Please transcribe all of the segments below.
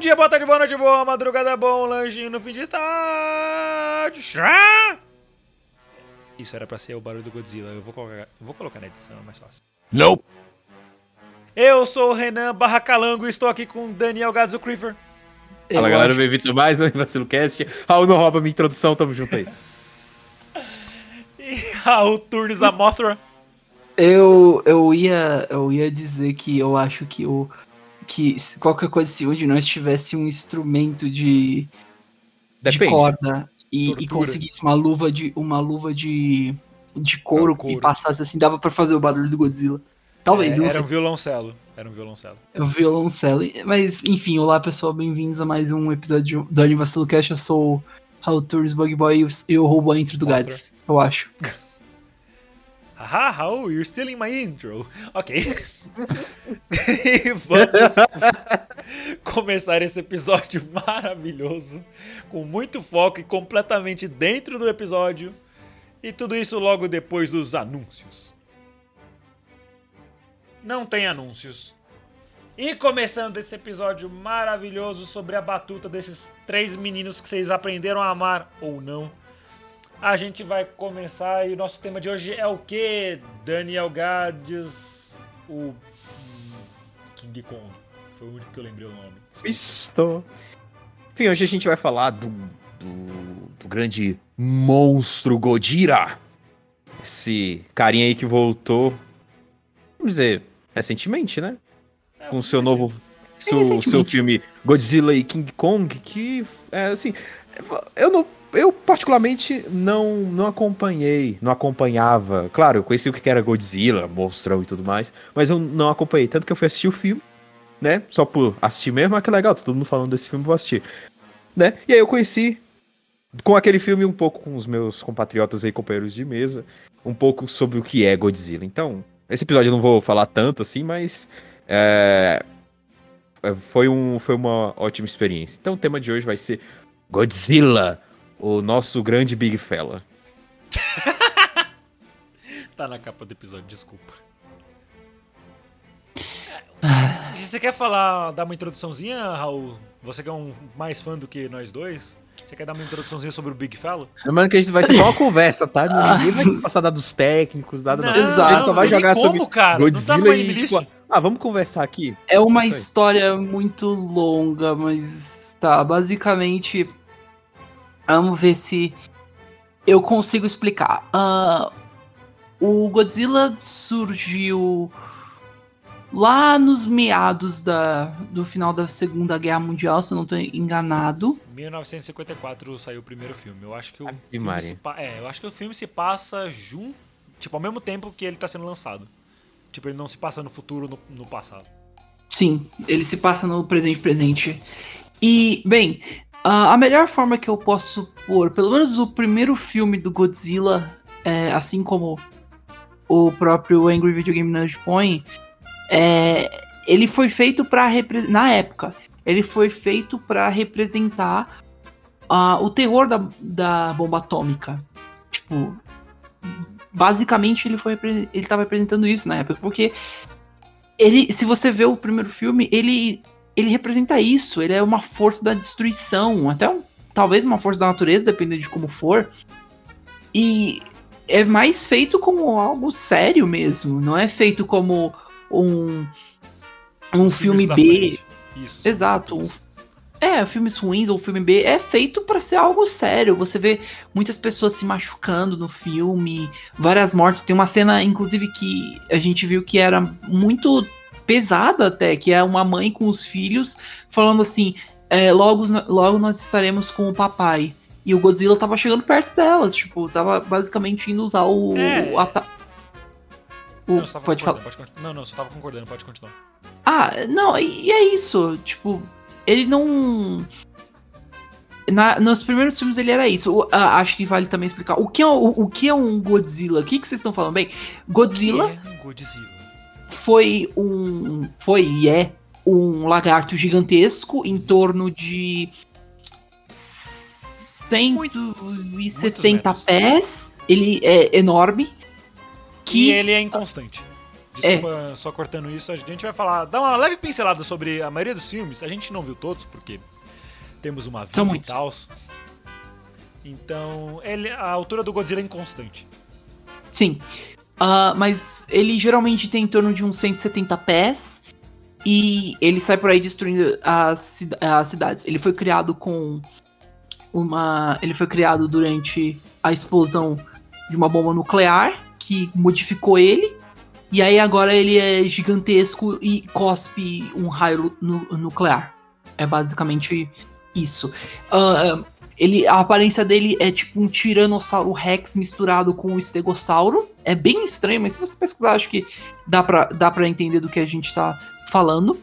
Bom dia, boa tarde, boa noite, boa madrugada, bom lanchinho no fim de tarde. Chá! Isso era pra ser o barulho do Godzilla. Eu vou colocar, vou colocar na edição, é mais fácil. Nope. Eu sou o Renan Barra Calango e estou aqui com o Daniel Gadzo Creeper. Fala Eu galera, bem-vindos a mais um Vacilo Cast. Raul não rouba minha introdução, tamo junto aí. E Raul Turnes a Mothra. Eu, eu, ia, eu ia dizer que eu acho que o. Que qualquer coisa, se um de nós tivesse um instrumento de, de corda e, e conseguisse uma luva de. uma luva de. de couro, couro. e passasse assim, dava pra fazer o barulho do Godzilla. Talvez, É, era sei. um violoncelo. Era um violoncelo. É o violoncelo. Mas, enfim, olá pessoal, bem-vindos a mais um episódio do Anivacilo Cast. Eu sou o Raul Tours Bug Boy e eu- roubo a intro do. Gads, eu acho. Haha, Raul, you're stealing my intro. Ok. e vamos começar esse episódio maravilhoso, com muito foco e completamente dentro do episódio. E tudo isso logo depois dos anúncios. Não tem anúncios. E começando esse episódio maravilhoso sobre a batuta desses três meninos que vocês aprenderam a amar ou não. A gente vai começar e o nosso tema de hoje é o que? Daniel Gades, o King Kong. Foi o único que eu lembrei o nome. Estou. Enfim, hoje a gente vai falar do, do, do grande monstro Godira. Esse carinha aí que voltou, vamos dizer, recentemente, né? É, Com o seu novo. Seu, seu filme Godzilla e King Kong, que é assim. Eu não. Eu, particularmente, não, não acompanhei, não acompanhava. Claro, eu conheci o que era Godzilla, monstrão e tudo mais, mas eu não acompanhei. Tanto que eu fui assistir o filme, né? Só por assistir mesmo, ah, que legal, tá todo mundo falando desse filme, vou assistir. Né? E aí eu conheci com aquele filme um pouco com os meus compatriotas aí, companheiros de mesa, um pouco sobre o que é Godzilla. Então, esse episódio eu não vou falar tanto assim, mas é, é, foi, um, foi uma ótima experiência. Então o tema de hoje vai ser Godzilla, o nosso grande Big Fella. Tá na capa do episódio, desculpa. Ah, Você quer falar, dar uma introduçãozinha, Raul? Você que é um mais fã do que nós dois? Você quer dar uma introduçãozinha sobre o Big Fella? Lembrando que a gente vai ser só uma conversa, tá? Ninguém vai passar dados técnicos, nada não. Exato. A gente só vai não jogar como, sobre cara. Não tá Godzilla e, tipo, ah, vamos conversar aqui. É uma história muito longa, mas tá, basicamente. Vamos ver se eu consigo explicar. Ah, o Godzilla surgiu lá nos meados da, do final da Segunda Guerra Mundial, se eu não estou enganado. 1954 saiu o primeiro filme. Eu acho que o filme se é, eu acho que o filme se passa junto, tipo, ao mesmo tempo que ele tá sendo lançado. Tipo, ele não se passa no futuro, no, no passado. Sim, ele se passa no presente presente. E, bem, a a melhor forma que eu posso pôr, pelo menos o primeiro filme do Godzilla, é, assim como o próprio Angry Video Game Nerd põe, é, ele foi feito para na época, ele foi feito para representar ah, o terror da, da bomba atômica. Tipo, basicamente ele foi ele tava representando isso na época, porque ele, se você vê o primeiro filme, ele ele representa isso, ele é uma força da destruição, até um, talvez uma força da natureza, dependendo de como for. E é mais feito como algo sério mesmo, não é feito como um um filme B. Isso. Exato. isso. É, filmes ruins ou filme B é feito pra ser algo sério. Você vê muitas pessoas se machucando no filme, várias mortes. Tem uma cena, inclusive, que a gente viu que era muito pesada até, que é uma mãe com os filhos falando assim: é, logo, logo nós estaremos com o papai. E o Godzilla tava chegando perto delas, tipo, tava basicamente indo usar o. É. o ata- O- Não, pode falar. pode. Não, não, você tava concordando, pode continuar. Ah, não, e é isso. Tipo, ele não. Na- nos primeiros filmes ele era isso. O- ah, acho que vale também explicar. O que é, o, o que é um Godzilla? O que, que vocês estão falando? Bem, Godzilla Que é um Godzilla. Foi um. Foi e é um lagarto gigantesco em torno de. 170 metros. pés. Ele é enorme. Que E ele é inconstante. Desculpa, só cortando isso, a gente vai falar, dar uma leve pincelada sobre a maioria dos filmes. A gente não viu todos, porque temos uma vida São e tal. Então, ele, a altura do Godzilla é inconstante. Sim. Ah, mas ele geralmente tem em torno de uns 170 pés. E ele sai por aí destruindo as, as cidades. Ele foi criado com uma. Ele foi criado durante a explosão de uma bomba nuclear que modificou ele. E aí agora ele é gigantesco e cospe um raio nu- nuclear. É basicamente isso. Ah, ele, a aparência dele é tipo um Tiranossauro Rex misturado com um Estegossauro. É bem estranho, mas se você pesquisar, acho que dá pra, dá pra entender do que a gente tá falando.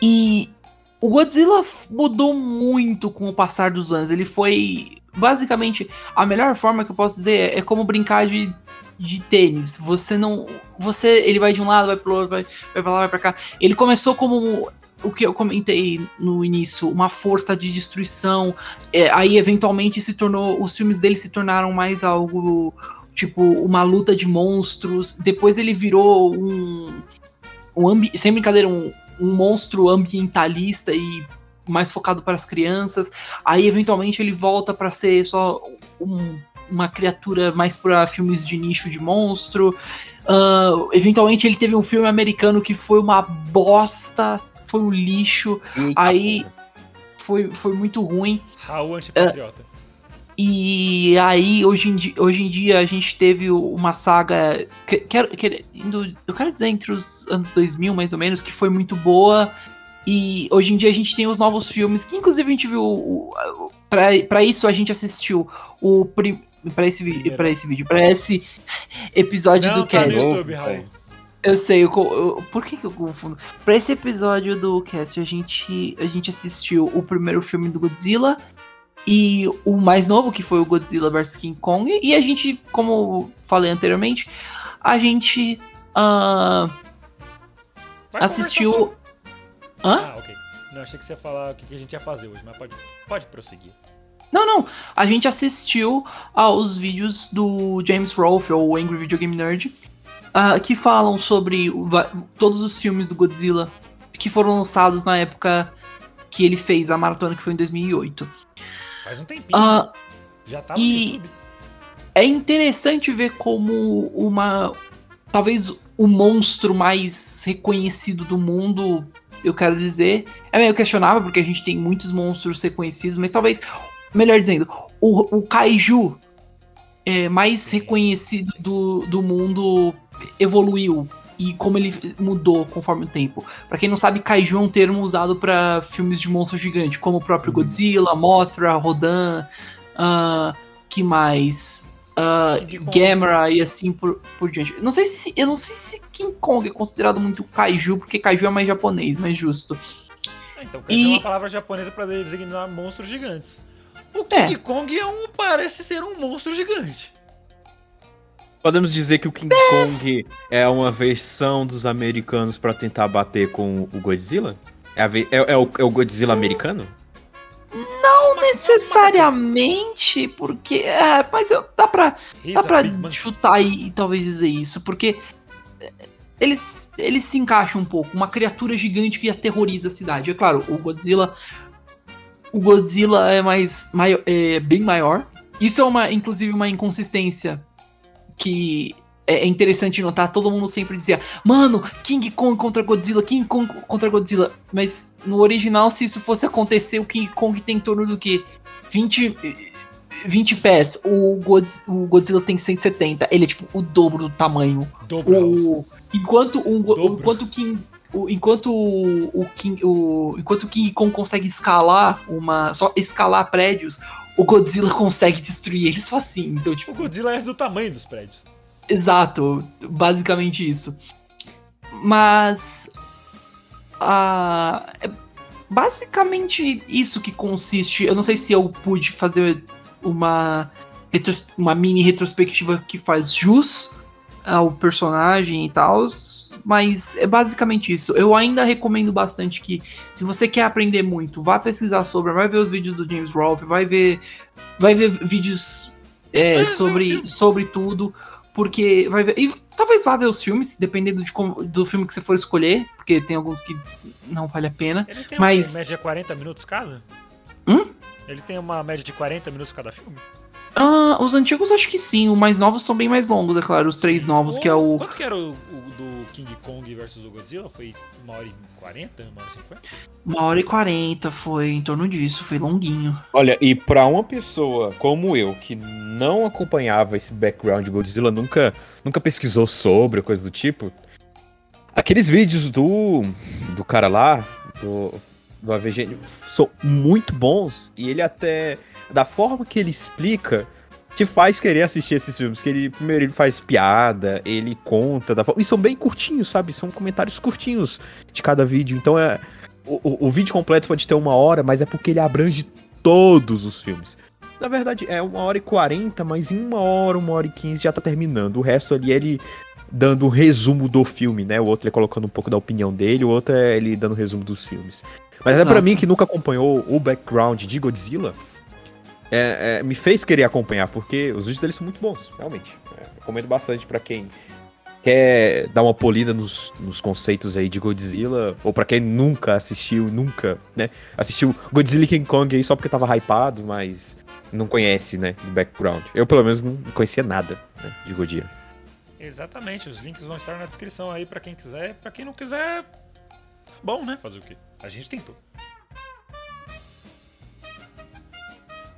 E o Godzilla mudou muito com o passar dos anos. Ele foi. Basicamente, a melhor forma que eu posso dizer é, é como brincar de, de tênis. Você não. Você. Ele vai de um lado, vai pro outro, vai, vai pra lá, vai pra cá. Ele começou como o que eu comentei no início, uma força de destruição. É, aí, eventualmente, se tornou. Os filmes dele se tornaram mais algo. Tipo, uma luta de monstros. Depois ele virou um. um sem brincadeira, um, um monstro ambientalista e mais focado para as crianças. Aí, eventualmente, ele volta para ser só um- uma criatura mais para filmes de nicho de monstro. Ah, eventualmente, ele teve um filme americano que foi uma bosta, foi um lixo. Eita, Aí- porra. Foi, foi muito ruim. Raul antipatriota. E aí, hoje em, dia, hoje em dia, a gente teve uma saga. Que, quero, que- indo- eu quero dizer entre os anos 2000, mais ou menos, que foi muito boa. E hoje em dia a gente tem os novos filmes, que inclusive a gente viu. o- pra isso a gente assistiu o. Prim, pra esse, pra esse vídeo, pra esse episódio Não do tá no cast. YouTube, Novo, Raul. Eu sei, eu, eu- por que, que eu confundo? Pra esse episódio do cast, a gente, a gente assistiu o primeiro filme do Godzilla e o mais novo, que foi o Godzilla vs King Kong, e a gente, como falei anteriormente, a gente Vai assistiu. Hã? Ah, ok. Não, achei que você ia falar o que que a gente ia fazer hoje, mas pode, pode prosseguir. Não, não. A gente assistiu aos vídeos do James Rolfe, ou Angry Video Game Nerd, ah, que falam sobre o todos os filmes do Godzilla que foram lançados na época que ele fez a maratona, que foi em 2008. Faz um tempinho. Ah, já tá e- YouTube. é interessante ver como uma. Talvez o monstro mais reconhecido do mundo, eu quero dizer. É meio questionável, porque a gente tem muitos monstros reconhecidos, mas talvez, melhor dizendo, o, o Kaiju é, mais reconhecido do, do mundo evoluiu. E como ele mudou conforme o tempo. Pra quem não sabe, Kaiju é um termo usado pra filmes de monstro gigante, como o próprio Godzilla, Mothra, Rodan, ah, que mais? Kong. Gamera e assim por, por diante. Não sei se. Eu não sei se King Kong é considerado muito kaiju, porque kaiju é mais japonês, mas justo. Ah, Então, quer e- dizer uma palavra japonesa pra designar monstros gigantes. O É. King Kong é um, parece ser um monstro gigante. Podemos dizer que o King Kong é uma versão dos americanos pra tentar bater com o Godzilla? É, ve- é- é o, é o Godzilla americano? Não necessariamente, porque. É, mas eu, dá pra, He's dá pra chutar e, e talvez dizer isso, porque. é, Eles, eles se encaixam um pouco. Uma criatura gigante que aterroriza a cidade. É claro, o Godzilla. O Godzilla é mais. Maior, é bem maior. Isso é uma, inclusive, uma inconsistência que é é interessante notar. Todo mundo sempre dizia, mano, King Kong contra Godzilla, King Kong contra Godzilla. Mas no original, se isso fosse acontecer, o King Kong tem em torno do que? 20, 20 pés. O, Godz- o Godzilla tem 170. Ele é tipo o dobro do tamanho. Dobro. O, enquanto um, Dobro. enquanto o King o- enquanto o, o King o, enquanto o King Kong consegue escalar uma só escalar prédios, o Godzilla consegue destruir eles facinho. Então O tipo, Godzilla é do tamanho dos prédios. Exato, basicamente isso. Mas. ah, é basicamente isso que consiste. Eu não sei se eu pude fazer uma, retros- uma mini retrospectiva que faz jus ao personagem e tal. Mas é basicamente isso. Eu ainda recomendo bastante que, se você quer aprender muito, vá pesquisar sobre, vai ver os vídeos do James Rolfe, vai ver, vai ver vídeos é, sobre, sobre tudo, porque vai ver. E talvez vá ver os filmes, dependendo de como- do filme que você for escolher, porque tem alguns que não vale a pena. Eles têm Mas- uma média de 40 minutos cada? Hum? Ele tem uma média de 40 minutos cada filme? Ah, os antigos acho que sim, os mais novos são bem mais longos, é claro, os três novos, que é o. Quanto que era o, o do King Kong versus o Godzilla? Foi uma hora e 40? Uma hora e 50? Uma hora e quarenta, foi em torno disso, foi longuinho. Olha, e pra uma pessoa como eu, que não acompanhava esse background de Godzilla, nunca, nunca pesquisou sobre, coisa do tipo, aqueles vídeos do, do cara lá, do, do AVG, são muito bons, e ele até, da forma que ele explica, te faz querer assistir esses filmes, que ele, primeiro, ele faz piada, ele conta da forma, e são bem curtinhos, sabe, são comentários curtinhos de cada vídeo, então é... O, o- o vídeo completo pode ter uma hora, mas é porque ele abrange todos os filmes. Na verdade, é uma hora e quarenta, mas em uma hora, uma hora e quinze já tá terminando. O resto ali é ele dando um resumo do filme, né? O outro é colocando um pouco da opinião dele, o outro é ele dando um resumo dos filmes. Mas é pra Exato. mim que nunca acompanhou o background de Godzilla, é- é, me fez querer acompanhar, porque os vídeos dele são muito bons, realmente. É, recomendo bastante pra quem quer dar uma polida nos, nos conceitos aí de Godzilla, ou pra quem nunca assistiu, nunca, né? Assistiu Godzilla e King Kong aí só porque tava hypado, mas não conhece, né, do background. Eu, pelo menos, não conhecia nada né, de Godzilla. Exatamente, os links vão estar na descrição aí pra quem quiser. Pra quem não quiser, bom, né? Fazer o quê? A gente tentou.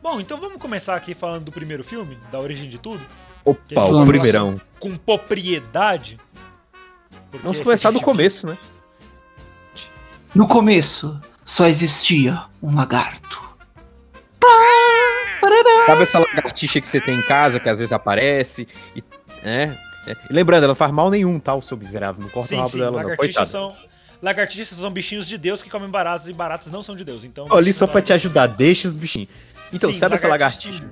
Bom, então vamos começar aqui falando do primeiro filme, da origem de tudo, Opa, o primeirão. com propriedade. Vamos começar do gente- começo, né? No começo, só existia um lagarto. Sabe essa lagartixa que você tem em casa, que às vezes aparece, e, né? É. E lembrando, ela não faz mal nenhum, tá, o seu miserável. Não corta Sim, o rabo sim, dela, não. Coitado. são. Lagartixas são bichinhos de Deus que comem baratas e baratas não são de Deus. Então. Ali só pra te ajudar, deixa os bichinhos. Então, Sim, sabe essa lagartixa?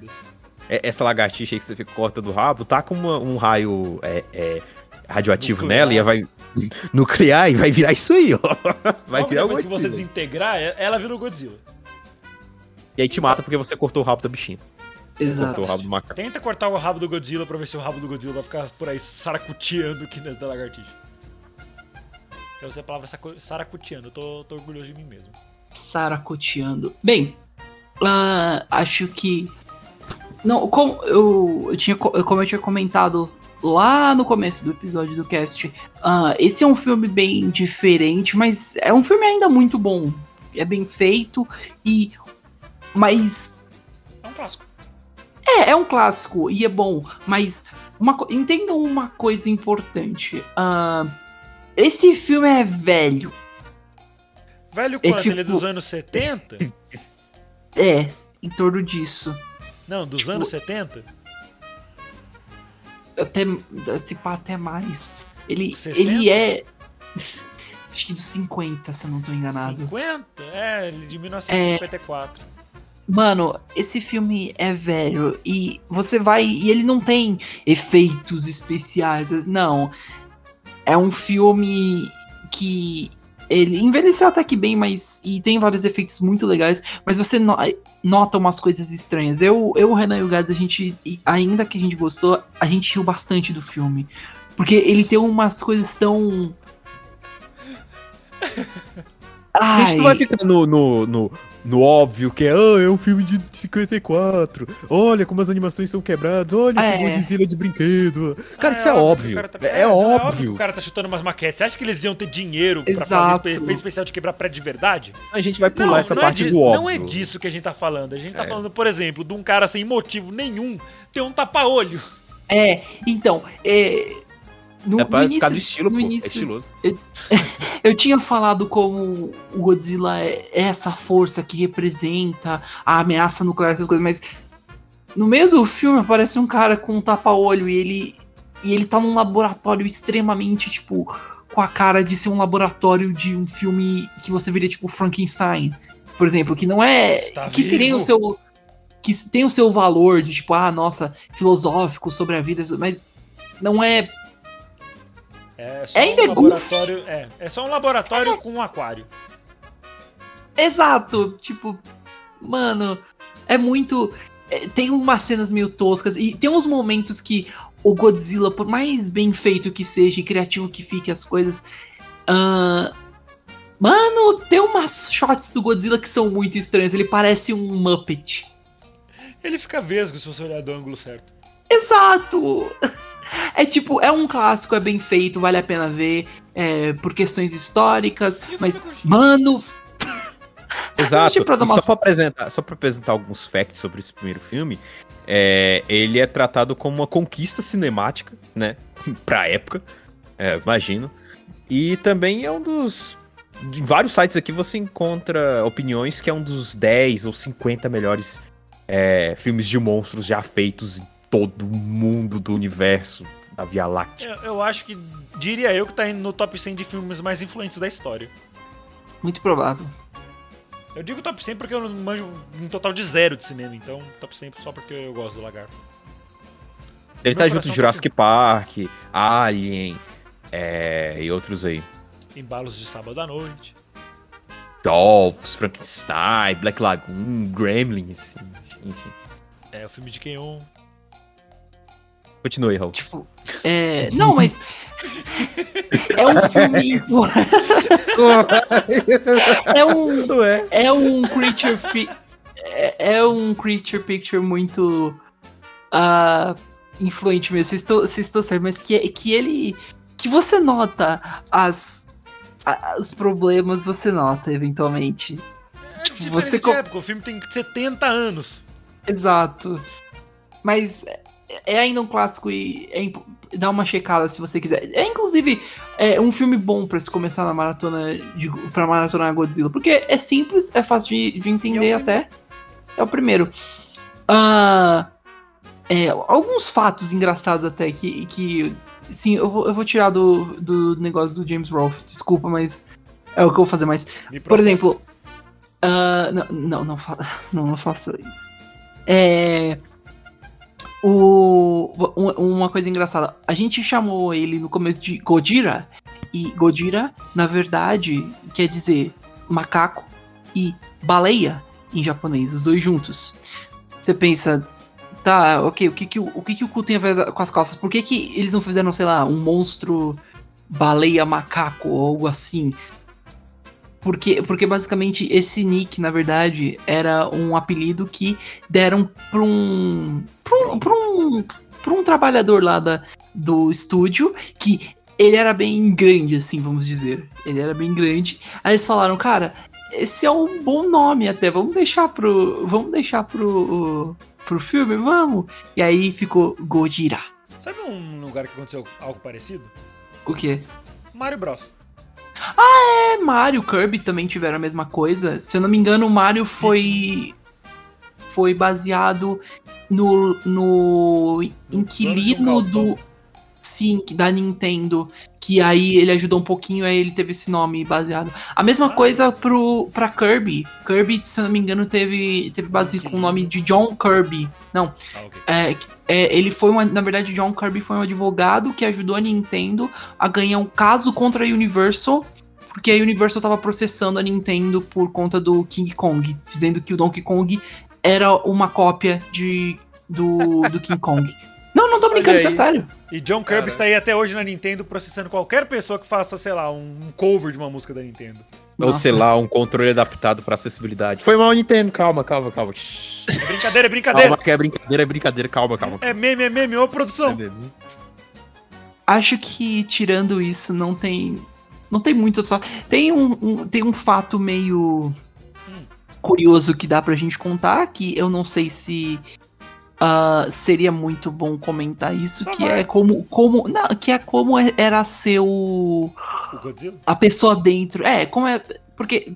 É- Essa lagartixa aí que você fica corta do rabo, tá com uma- um raio é, é, radioativo Nuclear. nela e vai nuclear e vai virar isso aí, ó. Vai Logo virar o depois que você Godzilla. desintegrar, é- ela vira o Godzilla. E aí te mata porque você cortou o rabo da bichinha. Exato. Cortou o rabo do macaco. Tenta cortar o rabo do Godzilla pra ver se o rabo do Godzilla vai ficar por aí saracuteando aqui dentro da lagartixa. Eu usei a palavra saracuteando, eu tô, tô orgulhoso de mim mesmo. Saracoteando. Bem, ah, acho que. Não, como eu, eu tinha, co- como eu tinha comentado lá no começo do episódio do cast, ah, esse é um filme bem diferente, mas é um filme ainda muito bom. É bem feito e. Mas. É um clássico. É, é um clássico e é bom, mas. Uma, entendam uma coisa importante. ah, esse filme é velho. Velho É quanto? Ele é tipo- dos anos 70? É, em torno disso. Não, dos Tipo- anos 70? até se pá até mais. Ele, 60? ele é acho que dos 50, se eu não tô enganado. 50? É, ele de 1954. Mano, esse filme é velho e você vai e ele não tem efeitos especiais, não. É um filme que ele envelheceu até que bem, mas e tem vários efeitos muito legais, mas você no- nota umas coisas estranhas. Eu, eu o Renan e o Gads, a gente ainda que a gente gostou, a gente riu bastante do filme, porque ele tem umas coisas tão A gente não vai Ai, ficar no, no, no, no óbvio que é, ah, é um filme de 54. Olha como as animações são quebradas. Olha É. esse Godzilla de brinquedo. Cara, Ah, isso é que óbvio. o cara tá- É, não, óbvio. que o cara tá chutando umas maquetes. Você acha que eles iam ter dinheiro pra Exato. fazer efeito especial de quebrar prédio de verdade? A gente vai pular essa não parte é do óbvio. Não é disso que a gente tá falando. A gente tá É. falando, por exemplo, de um cara sem motivo nenhum ter um tapa-olho. é, então, é no, É pra no ficar início, do estilo, no. É início estiloso. Eu tinha falado como o Godzilla é essa força que representa a ameaça nuclear, essas coisas, mas no meio do filme aparece um cara com um tapa-olho e ele e ele tá num laboratório extremamente, tipo, com a cara de ser um laboratório de um filme que você veria, tipo, Frankenstein, por exemplo, que não é. Está que seria vivo. o seu. Que tem o seu valor de, tipo, ah, nossa, filosófico sobre a vida, mas não é. É só Ainda um é goofy. laboratório. É, é só um laboratório com um aquário. Exato! Tipo, mano, é muito. é, tem umas cenas meio toscas e tem uns momentos que o Godzilla, por mais bem feito que seja e criativo que fique as coisas. ah, mano, tem umas shots do Godzilla que são muito estranhas. Ele parece um Muppet. Ele fica vesgo se você olhar do ângulo certo. Exato! É tipo, é um clássico, é bem feito, vale a pena ver, é, por questões históricas, mas, mano, Exato. Pra uma- só pra apresentar, só para apresentar alguns facts sobre esse primeiro filme, é, ele é tratado como uma conquista cinemática, né? pra época, é, imagino. E também é um dos. Em vários sites aqui você encontra opiniões que é um dos 10 ou 50 melhores é, filmes de monstros já feitos em todo mundo do universo da Via Láctea. Eu, eu acho que. Diria eu que tá indo no top 100 de filmes mais influentes da história. muito provável. Eu digo top 100 porque eu não manjo um total de zero de cinema, então top 100 só porque eu gosto do lagarto. Ele tá junto de tá Jurassic Park, Alien é, e outros aí. Embalos de sábado à noite. Dolphs, Frankenstein, Black Lagoon, Gremlins, enfim. É o filme de Kenyon. Continue, Raul. Tipo, é. Não, mas. É um filme. é um. É? É um creature. Fi... É, é um creature picture muito. ah, influente mesmo. Vocês estão vocês estão certos, mas que, que ele. Que você nota as. a- Os problemas você nota, eventualmente. É Tipo, diferente você época, o filme tem 70 anos. Exato. Mas é- ainda um clássico e é dá uma checada se você quiser. É inclusive é um filme bom pra se começar na maratona de para maratonar Godzilla, porque é simples, é fácil de, de entender é até. É o primeiro. Ah, é, alguns fatos engraçados até que, que sim, eu vou, eu vou tirar do, do negócio do James Rolfe. Desculpa, mas é o que eu vou fazer mais. Por exemplo, ah, não, não, não, fa não, não faça isso. É. O, um- uma coisa engraçada, a gente chamou ele no começo de Godira, e Godira, na verdade, quer dizer macaco e baleia em japonês, os dois juntos. Você pensa, tá, ok, o que que, o o que, que o cu tem a ver com as calças? Por que, que eles não fizeram, sei lá, um monstro baleia macaco ou algo assim? Porque, porque basicamente esse nick, na verdade, era um apelido que deram pra um. Pra um. pra um, pra um trabalhador lá da, do estúdio que ele era bem grande, assim, vamos dizer. Ele era bem grande. Aí eles falaram, cara, esse é um bom nome até, vamos deixar pro. Vamos deixar pro. pro filme, vamos. E aí ficou Gojira. Sabe um lugar que aconteceu algo parecido? O quê? Mario Bros. É, Mario, Kirby também tiveram a mesma coisa. Se eu não me engano, o Mario foi. Foi baseado no. no inquilino do. Sim, da Nintendo. Que aí ele ajudou um pouquinho, aí ele teve esse nome baseado. A mesma Ah. coisa pro, pra Kirby. Kirby, se eu não me engano, teve, teve base com o nome de John Kirby. Não, Ah, ok. é, é, ele foi uma. Na verdade, John Kirby foi um advogado que ajudou a Nintendo a ganhar um caso contra a Universal, porque a Universal tava processando a Nintendo por conta do King Kong, dizendo que o Donkey Kong era uma cópia de, do, do King Kong. Não, não tô brincando, isso é sério. E John Kirby Cara. está aí até hoje na Nintendo processando qualquer pessoa que faça, sei lá, um cover de uma música da Nintendo. Ou Nossa. sei lá, um controle adaptado pra acessibilidade. Foi mal, Nintendo. Calma, calma, calma. É brincadeira, é brincadeira. Calma, que é brincadeira, é brincadeira. Calma, calma. É meme, é meme, ô produção. Acho que tirando isso, não tem. Não tem muitos fatos. Tem um, um- tem um fato meio. Curioso que dá pra gente contar, que eu não sei se ah, seria muito bom comentar isso, Só que vai. é como. como não, que é como é- era ser o. O Godzilla? a pessoa dentro. É, como é. Porque.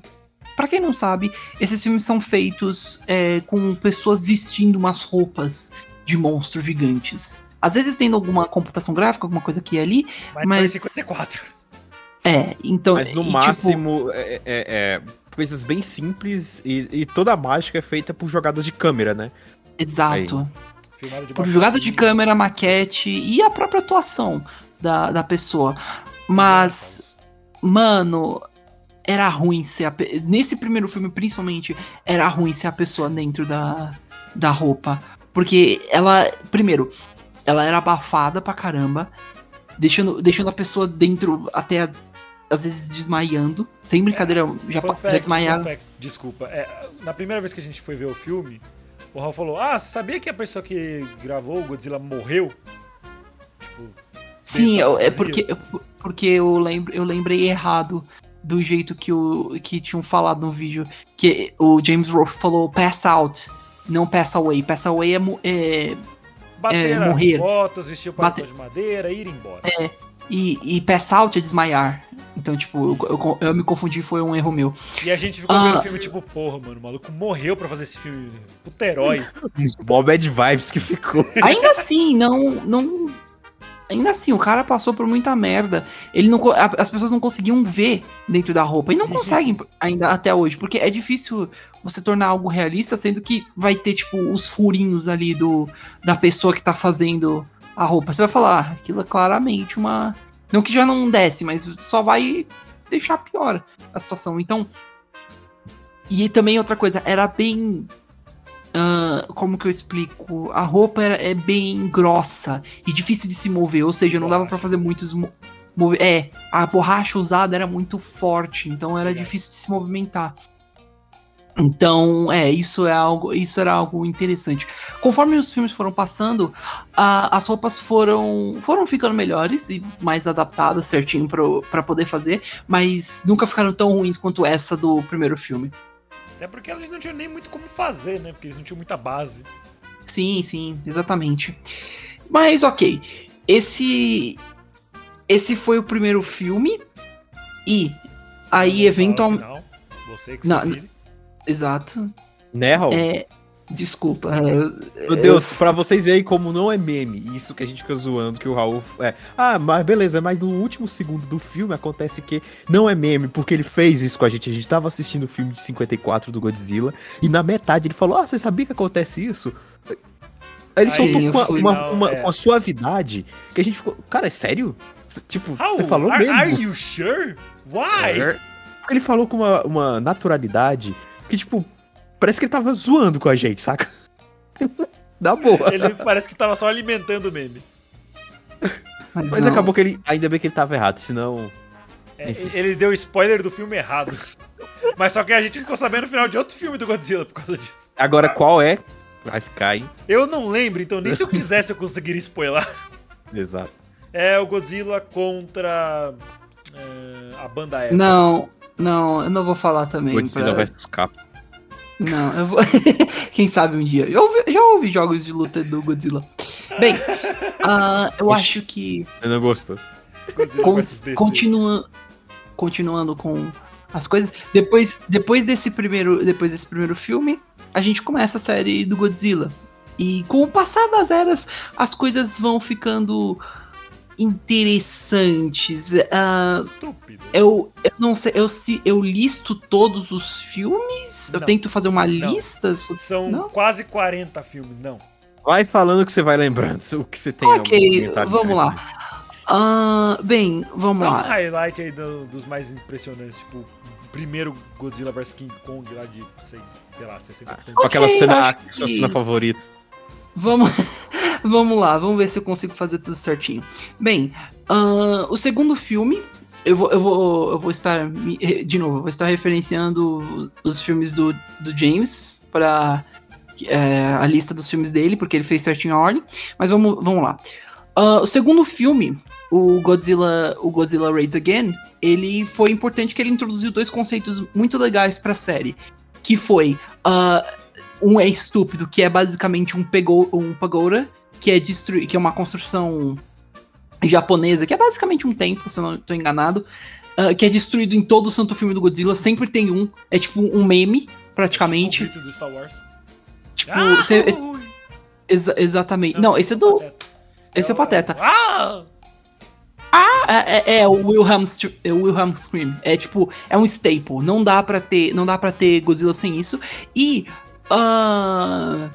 Pra quem não sabe, esses filmes são feitos é, com pessoas vestindo umas roupas de monstros gigantes. Às vezes tendo alguma computação gráfica, alguma coisa aqui e ali. Mas, Mas- 54. É, então. Mas no e, tipo, máximo, é, é- é coisas bem simples e, e toda a mágica é feita por jogadas de câmera, né? exato. Por baixo jogada pra de câmera, maquete e a própria atuação da, da pessoa. Mas, mano, era ruim ser a pe... Nesse primeiro filme, principalmente, era ruim ser a pessoa dentro da, da roupa. Porque ela, primeiro, ela era abafada pra caramba, deixando, deixando a pessoa dentro até às vezes desmaiando. Sem brincadeira, já, Fun pa- fact, já desmaiava. desculpa. É, na primeira vez que a gente foi ver o filme, o Raul falou: Ah, sabia que a pessoa que gravou o Godzilla morreu? Tipo, Sim, eu- é porque, porque eu, lembro, eu lembrei errado do jeito que, o, que tinham falado no vídeo. Que o James Rolfe falou pass out, não pass away. Pass away é, é bater é, morrer. as botas, vestir o paletó de madeira, ir embora. e, e pass out é desmaiar. Então, tipo, eu, eu- eu me confundi, foi um erro meu. E a gente ficou Ah. vendo o filme tipo, porra, mano, o maluco morreu pra fazer esse filme. Puta herói. Mó bad vibes que ficou. Ainda assim, não, não. Ainda assim, o cara passou por muita merda. Ele não, as pessoas não conseguiam ver dentro da roupa. E não Sim. conseguem ainda até hoje. Porque é difícil você tornar algo realista, sendo que vai ter, tipo, os furinhos ali do, da pessoa que tá fazendo a roupa. Você vai falar, ah, aquilo é claramente uma. Não que já não desce, mas só vai deixar pior a situação. Então. E também outra coisa, era bem ah, como que eu explico? A roupa era, é bem grossa e difícil de se mover, ou seja, não dava pra fazer muitos É, a borracha usada era muito forte, então era difícil de se movimentar. Então, é, isso é algo, isso era algo interessante. Conforme os filmes foram passando, a- as roupas foram foram ficando melhores e mais adaptadas certinho pra poder fazer, mas nunca ficaram tão ruins quanto essa do primeiro filme. Até porque eles não tinham nem muito como fazer, né? Porque eles não tinham muita base. Sim, sim, exatamente. Mas ok, esse esse foi o primeiro filme e aí eventualmente, você que Não, se. Exato. Né, Raul? É, desculpa. é, Meu Deus, pra vocês verem como não é meme, isso que a gente fica zoando, que o Raul. É, ah, mas beleza, mas no último segundo do filme acontece que não é meme, porque ele fez isso com a gente. A gente tava assistindo o filme de 54 do Godzilla, e na metade ele falou: Ah, você sabia que acontece isso? Aí ele Aí, soltou com uma, uma, final, uma- é. com a suavidade que a gente ficou. Cara, é sério? Tipo, How? você falou are, mesmo. are you sure? Why? É. Ele falou com uma, uma naturalidade que, tipo, parece que ele tava zoando com a gente, saca? Na boa. Ele parece que tava só alimentando o meme. Mas não. acabou que ele. Ainda bem que ele tava errado, senão. É, ele deu spoiler do filme errado. Mas só que a gente ficou sabendo no final de outro filme do Godzilla por causa disso. Agora qual é? Vai ficar aí. Eu não lembro, então nem se eu quisesse eu conseguiria spoiler. Exato. É o Godzilla contra é, a banda Eva. Não, não, eu não vou falar também. Godzilla pra- vs Capcom. Não, eu vou. Quem sabe um dia. Já ouvi, já ouvi jogos de luta do Godzilla. Bem, ah, eu Oxi. acho que. Eu não gostou. Godzilla Con- continua, continuando com as coisas. Depois, depois desse primeiro, depois desse primeiro filme, a gente começa a série do Godzilla. E com o passar das eras, as coisas vão ficando interessantes. Ah, Estúpido. eu, eu não sei, eu, se, eu listo todos os filmes? Eu Não. tento fazer uma Não. lista? São Não? quase 40 filmes, não. Vai falando que você vai lembrando o que você tem. Ok, vamos lá. Ah, bem, vamos Dá um lá. highlight aí do- dos mais impressionantes, tipo, primeiro Godzilla vs King Kong lá de, sei, sei lá, 60 e Com aquela cena, a sua que- cena favorita. Vamos, vamos lá, vamos ver se eu consigo fazer tudo certinho. Bem, ahn, o segundo filme, eu vou, eu vou, eu vou estar, de novo, vou estar referenciando os filmes do, do James para a lista dos filmes dele, porque ele fez certinho a ordem. Mas vamos, vamos lá. Ah, o segundo filme, o Godzilla, o Godzilla Raids Again, ele foi importante que ele introduziu dois conceitos muito legais para a série, que foi ah, um é estúpido, que é basicamente um, pego, um pagoda, que é, destru que é uma construção japonesa, que é basicamente um templo, se eu não estou enganado, ah, que é destruído em todo o santo filme do Godzilla, sempre tem um, é tipo um meme, praticamente. Tipo o grito do Star Wars. Tipo, Ah, ui. exa- exatamente. Não, esse é do. Pateta. Esse é o Pateta. Ah! É, é, é o Wilhelm, é o Wilhelm Scream. É tipo, é um staple. Não dá pra ter, não dá para ter Godzilla sem isso. E ah,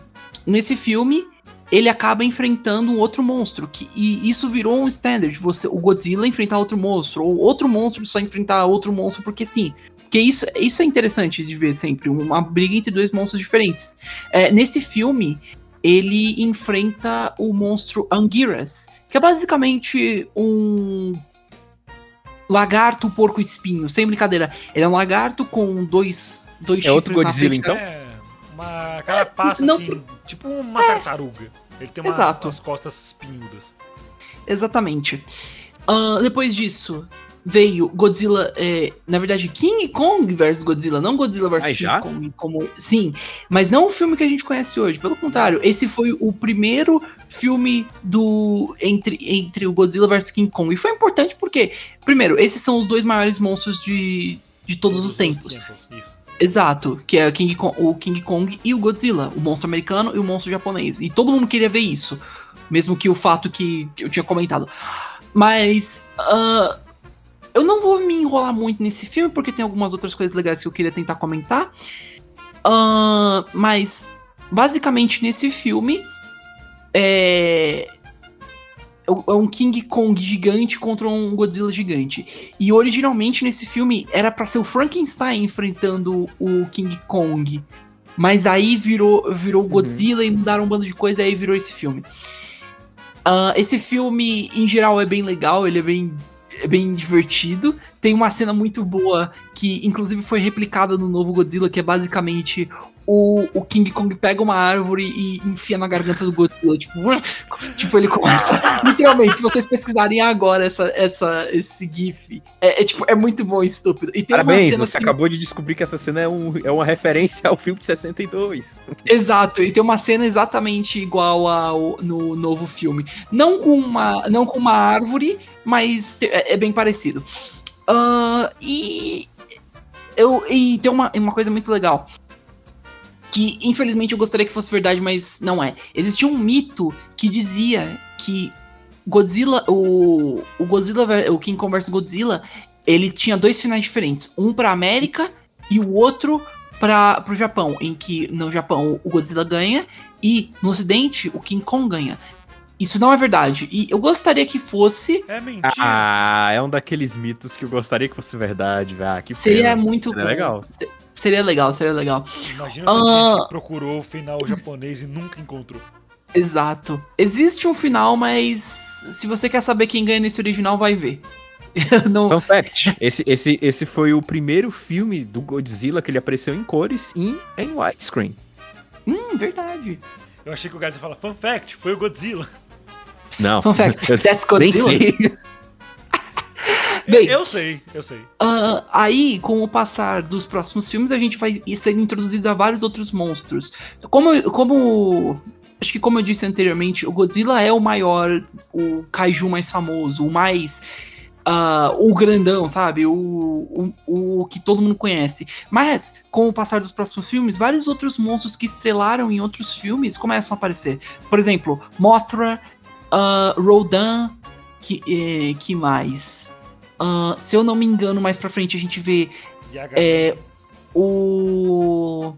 nesse filme ele acaba enfrentando um outro monstro que e isso virou um standard. Você, o Godzilla enfrentar outro monstro ou outro monstro só enfrentar outro monstro porque sim. Porque isso, isso é interessante de ver sempre, uma briga entre dois monstros diferentes. É, nesse filme, ele enfrenta o monstro Anguirus, que é basicamente um lagarto porco espinho, sem brincadeira. Ele é um lagarto com dois dois É outro Godzilla, então? É, uma carapaça Não- assim, tipo uma tartaruga. Ele tem uma, Exato. umas costas espinhudas. Exatamente. Ahn, depois disso, veio Godzilla, é, na verdade, King Kong versus Godzilla, não Godzilla versus Ah, King já? Kong, como sim, mas não o filme que a gente conhece hoje. Pelo contrário, esse foi o primeiro filme do entre, entre o Godzilla versus King Kong e foi importante porque, primeiro, esses são os dois maiores monstros de, de todos os tempos. Isso. Exato, que é King Kong- o King Kong e o Godzilla, o monstro americano e o monstro japonês. E todo mundo queria ver isso, mesmo que o fato que eu tinha comentado. Mas ah, eu não vou me enrolar muito nesse filme, porque tem algumas outras coisas legais que eu queria tentar comentar. Ah, mas, basicamente, nesse filme, é. É um King Kong gigante contra um Godzilla gigante. E originalmente nesse filme era pra ser o Frankenstein enfrentando o King Kong. Mas aí virou, virou Godzilla e mudaram um bando de coisa e aí virou esse filme. Ah, esse filme, em geral, é bem legal, ele é bem, é bem divertido. Tem uma cena muito boa que, inclusive, foi replicada no novo Godzilla, que é basicamente o, o King Kong pega uma árvore e enfia na garganta do Godzilla. Tipo, tipo ele começa. Literalmente, se vocês pesquisarem agora essa, essa, esse GIF, é, é, tipo, é muito bom e estúpido. E Parabéns, você que- acabou de descobrir que essa cena é, um, é uma referência ao filme de 62. Exato, e tem uma cena exatamente igual ao no novo filme. Não com uma, não com uma árvore, mas é, é bem parecido. E eu e tem uma, uma coisa muito legal que infelizmente eu gostaria que fosse verdade, mas não é. Existia um mito que dizia que Godzilla, o, o Godzilla, o King Kong vs Godzilla, ele tinha dois finais diferentes, um pra América e o outro para pro Japão, em que no Japão o Godzilla ganha e no Ocidente o King Kong ganha. Isso não é verdade. E eu gostaria que fosse. É mentira. Ah, é um daqueles mitos que eu gostaria que fosse verdade, velho. Ah, que seria pena. muito Seria legal. Se- Seria legal, seria legal. Imagina Ah. gente que procurou o final japonês e nunca encontrou. Exato. Existe um final, mas se você quer saber quem ganha nesse original, vai ver. Não, Fun fact, esse, esse, esse foi o primeiro filme do Godzilla que ele apareceu em cores e em widescreen. Hum, verdade. Eu achei que o Gás ia falar, fun fact, foi o Godzilla. Não. Fun fact, eu that's nem Godzilla. sei. Bem, eu sei, eu sei. Ah, aí, com o passar dos próximos filmes, a gente vai ser introduzido a vários outros monstros. Como, como. Acho que como eu disse anteriormente, o Godzilla é o maior, o kaiju mais famoso, o mais. ah, o grandão, sabe? O, o, o que todo mundo conhece. Mas, com o passar dos próximos filmes, vários outros monstros que estrelaram em outros filmes começam a aparecer. Por exemplo, Mothra, ah, Rodan, que, eh, que mais? Ah, se eu não me engano, mais pra frente a gente vê é, o.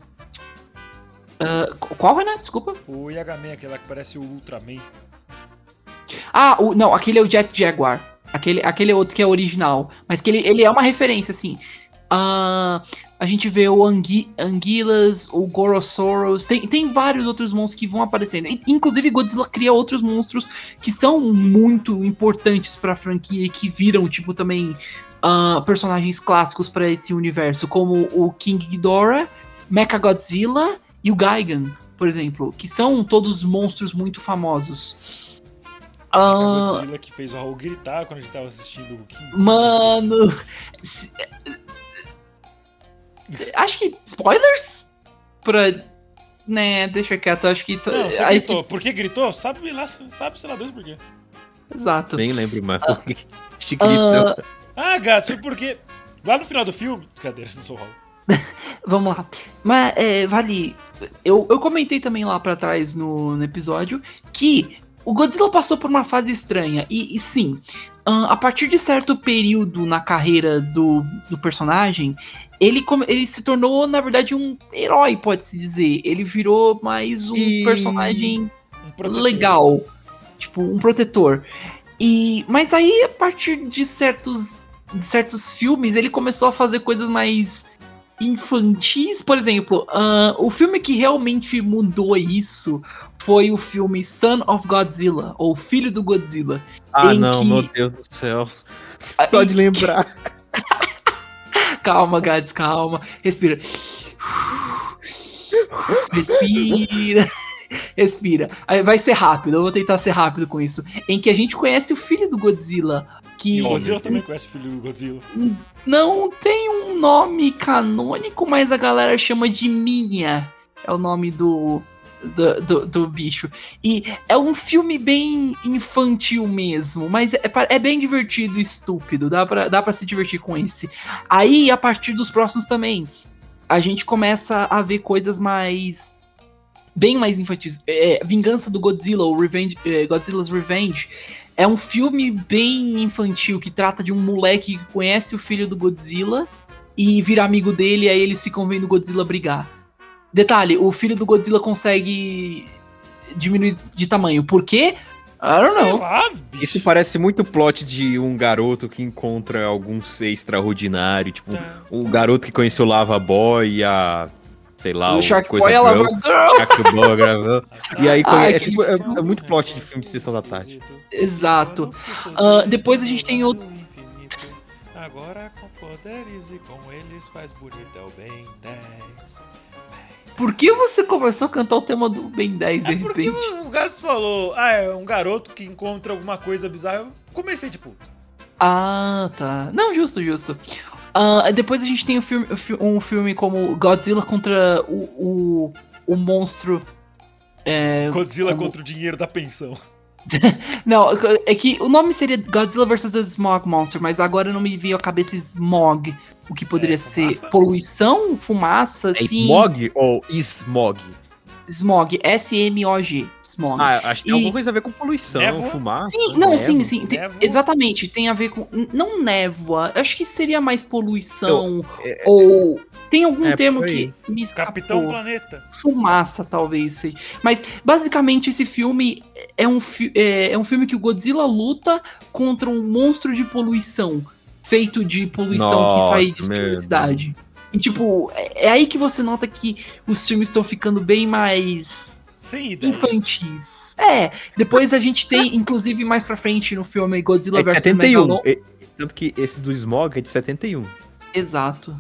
Ah, qual, Renan? Desculpa. O Yagaman, aquele lá que parece o Ultraman. Ah, o, não, aquele é o Jet Jaguar. Aquele, aquele é outro que é original. Mas que ele, ele é uma referência, assim. Ah, a gente vê o Angui, Anguilas, o Gorosaurus. Tem, tem vários outros monstros que vão aparecendo. In- Inclusive, Godzilla cria outros monstros que são muito importantes pra franquia e que viram, tipo, também ah, personagens clássicos pra esse universo, como o King Ghidorah, Mechagodzilla e o Gigan, por exemplo, que são todos monstros muito famosos. A Ah, Godzilla que fez o Raul gritar quando a gente tava assistindo o King. Mano. Se- Acho que. Spoilers? Pra. Né, deixa quieto, acho que. to- Não, você aí gritou. Por que gritou? Sabe lá, sabe sei lá Deus por quê. se- Exato. Nem lembro, mas por que te Ah, gritou? Ah, gato, foi porque lá no final do filme. Cadê? Não sou o Raul. Vamos lá. Mas, é, vale. Eu, eu comentei também lá pra trás no, no episódio que o Godzilla passou por uma fase estranha. E, e sim, a partir de certo período na carreira do, do personagem, ele, ele se tornou, na verdade, um herói, pode-se dizer. Ele virou mais um E- personagem Um legal. Tipo, um protetor. E, mas aí, a partir de certos, de certos filmes, ele começou a fazer coisas mais infantis. Por exemplo, ahn, o filme que realmente mudou isso foi o filme Son of Godzilla, ou Filho do Godzilla. Ah, Em não, que- meu Deus do céu. Ah, Só de em- lembrar. Calma, Gads, calma. Respira. Respira. Respira. Vai ser rápido, eu vou tentar ser rápido com isso. Em que a gente conhece o filho do Godzilla. Que E o Godzilla também conhece o filho do Godzilla. não tem um nome canônico, mas a galera chama de Minha. É o nome do, do, do, do bicho. E é um filme bem infantil mesmo, mas é, é bem divertido e estúpido. Dá pra, dá pra se divertir com esse. Aí, a partir dos próximos também, a gente começa a ver coisas mais. Bem mais infantis. É, Vingança do Godzilla, ou Revenge, é, Godzilla's Revenge. É um filme bem infantil que trata de um moleque que conhece o filho do Godzilla e vira amigo dele, e aí eles ficam vendo Godzilla brigar. Detalhe, o filho do Godzilla consegue diminuir de tamanho. Por quê? I don't know. lá. Isso parece muito plot de um garoto que encontra algum ser extraordinário, tipo, Tá. o garoto que conheceu Lava Boy e a. Sei lá, o Shark coisa Boy ela Girl. vai... Shark Boy gravou. E aí, Ai, é, tipo, é, é muito plot de filme de sessão da tarde. Exato. Ah, depois a gente tem outro- Agora com poderes e com eles faz bonito é o bem 10. Por que você começou a cantar o tema do Ben 10 de É porque repente? o Gats falou, ah, é um garoto que encontra alguma coisa bizarra. Eu comecei, tipo, Ah, tá. Não, justo, justo. Ah, depois a gente tem um filme, um filme como Godzilla contra o, o, o monstro. É, Godzilla como- contra o dinheiro da pensão. Não, é que o nome seria Godzilla vs. The Smog Monster, mas agora não me veio à cabeça Smog. O que poderia É, ser fumaça? poluição, fumaça, É sim. smog ou smog? Smog, S-M-O-G. Smog. Ah, acho que tem E- alguma coisa a ver com poluição, Névoa? fumaça. Sim, não, sim, névoa. sim. tem- Névoa? exatamente, tem a ver com. Não névoa, acho que seria mais poluição. é- ou. Tem algum é, termo que me escapou. Capitão Planeta. Fumaça, talvez. seja. Mas, basicamente, esse filme é um, fi- é, é um filme que o Godzilla luta contra um monstro de poluição. Feito de poluição que Nossa, sai e destrói meu a cidade. E, tipo, é, é aí que você nota que os filmes estão ficando bem mais Ideia. infantis. É, depois a gente tem, inclusive, mais pra frente no filme Godzilla É vs 71. Megalon. E- Tanto que esse do smog é de 71. Exato.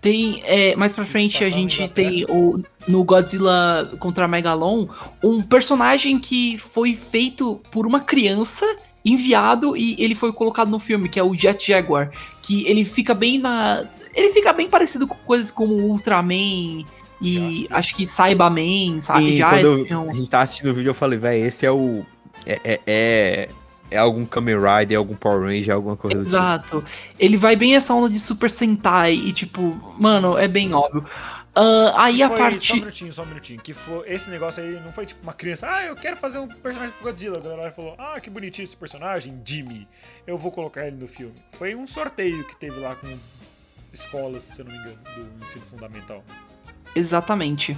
Tem, é, mais pra Se frente a gente tem o, no Godzilla contra Megalon um personagem que foi feito por uma criança, enviado e ele foi colocado no filme, que é o Jet Jaguar, que ele fica bem na ele fica bem parecido com coisas como Ultraman e Jaspion. acho que Cyberman, sabe? E Já quando eu- Jaspion. a gente tava assistindo o vídeo, eu falei, velho, esse é o. É, é, é, é algum Kamen Rider, é algum Power Ranger, alguma coisa tipo. Exato. Ele vai bem essa onda de Super Sentai e tipo, mano, é bem óbvio. Ah, aí Que a foi- parte Só um minutinho, só um minutinho. Que foi, esse negócio aí não foi tipo uma criança, ah, eu quero fazer um personagem pro Godzilla. A galera falou, ah, que bonitinho esse personagem, Jimmy. Eu vou colocar ele no filme. Foi um sorteio que teve lá com escolas, se eu não me engano, do ensino fundamental. Exatamente.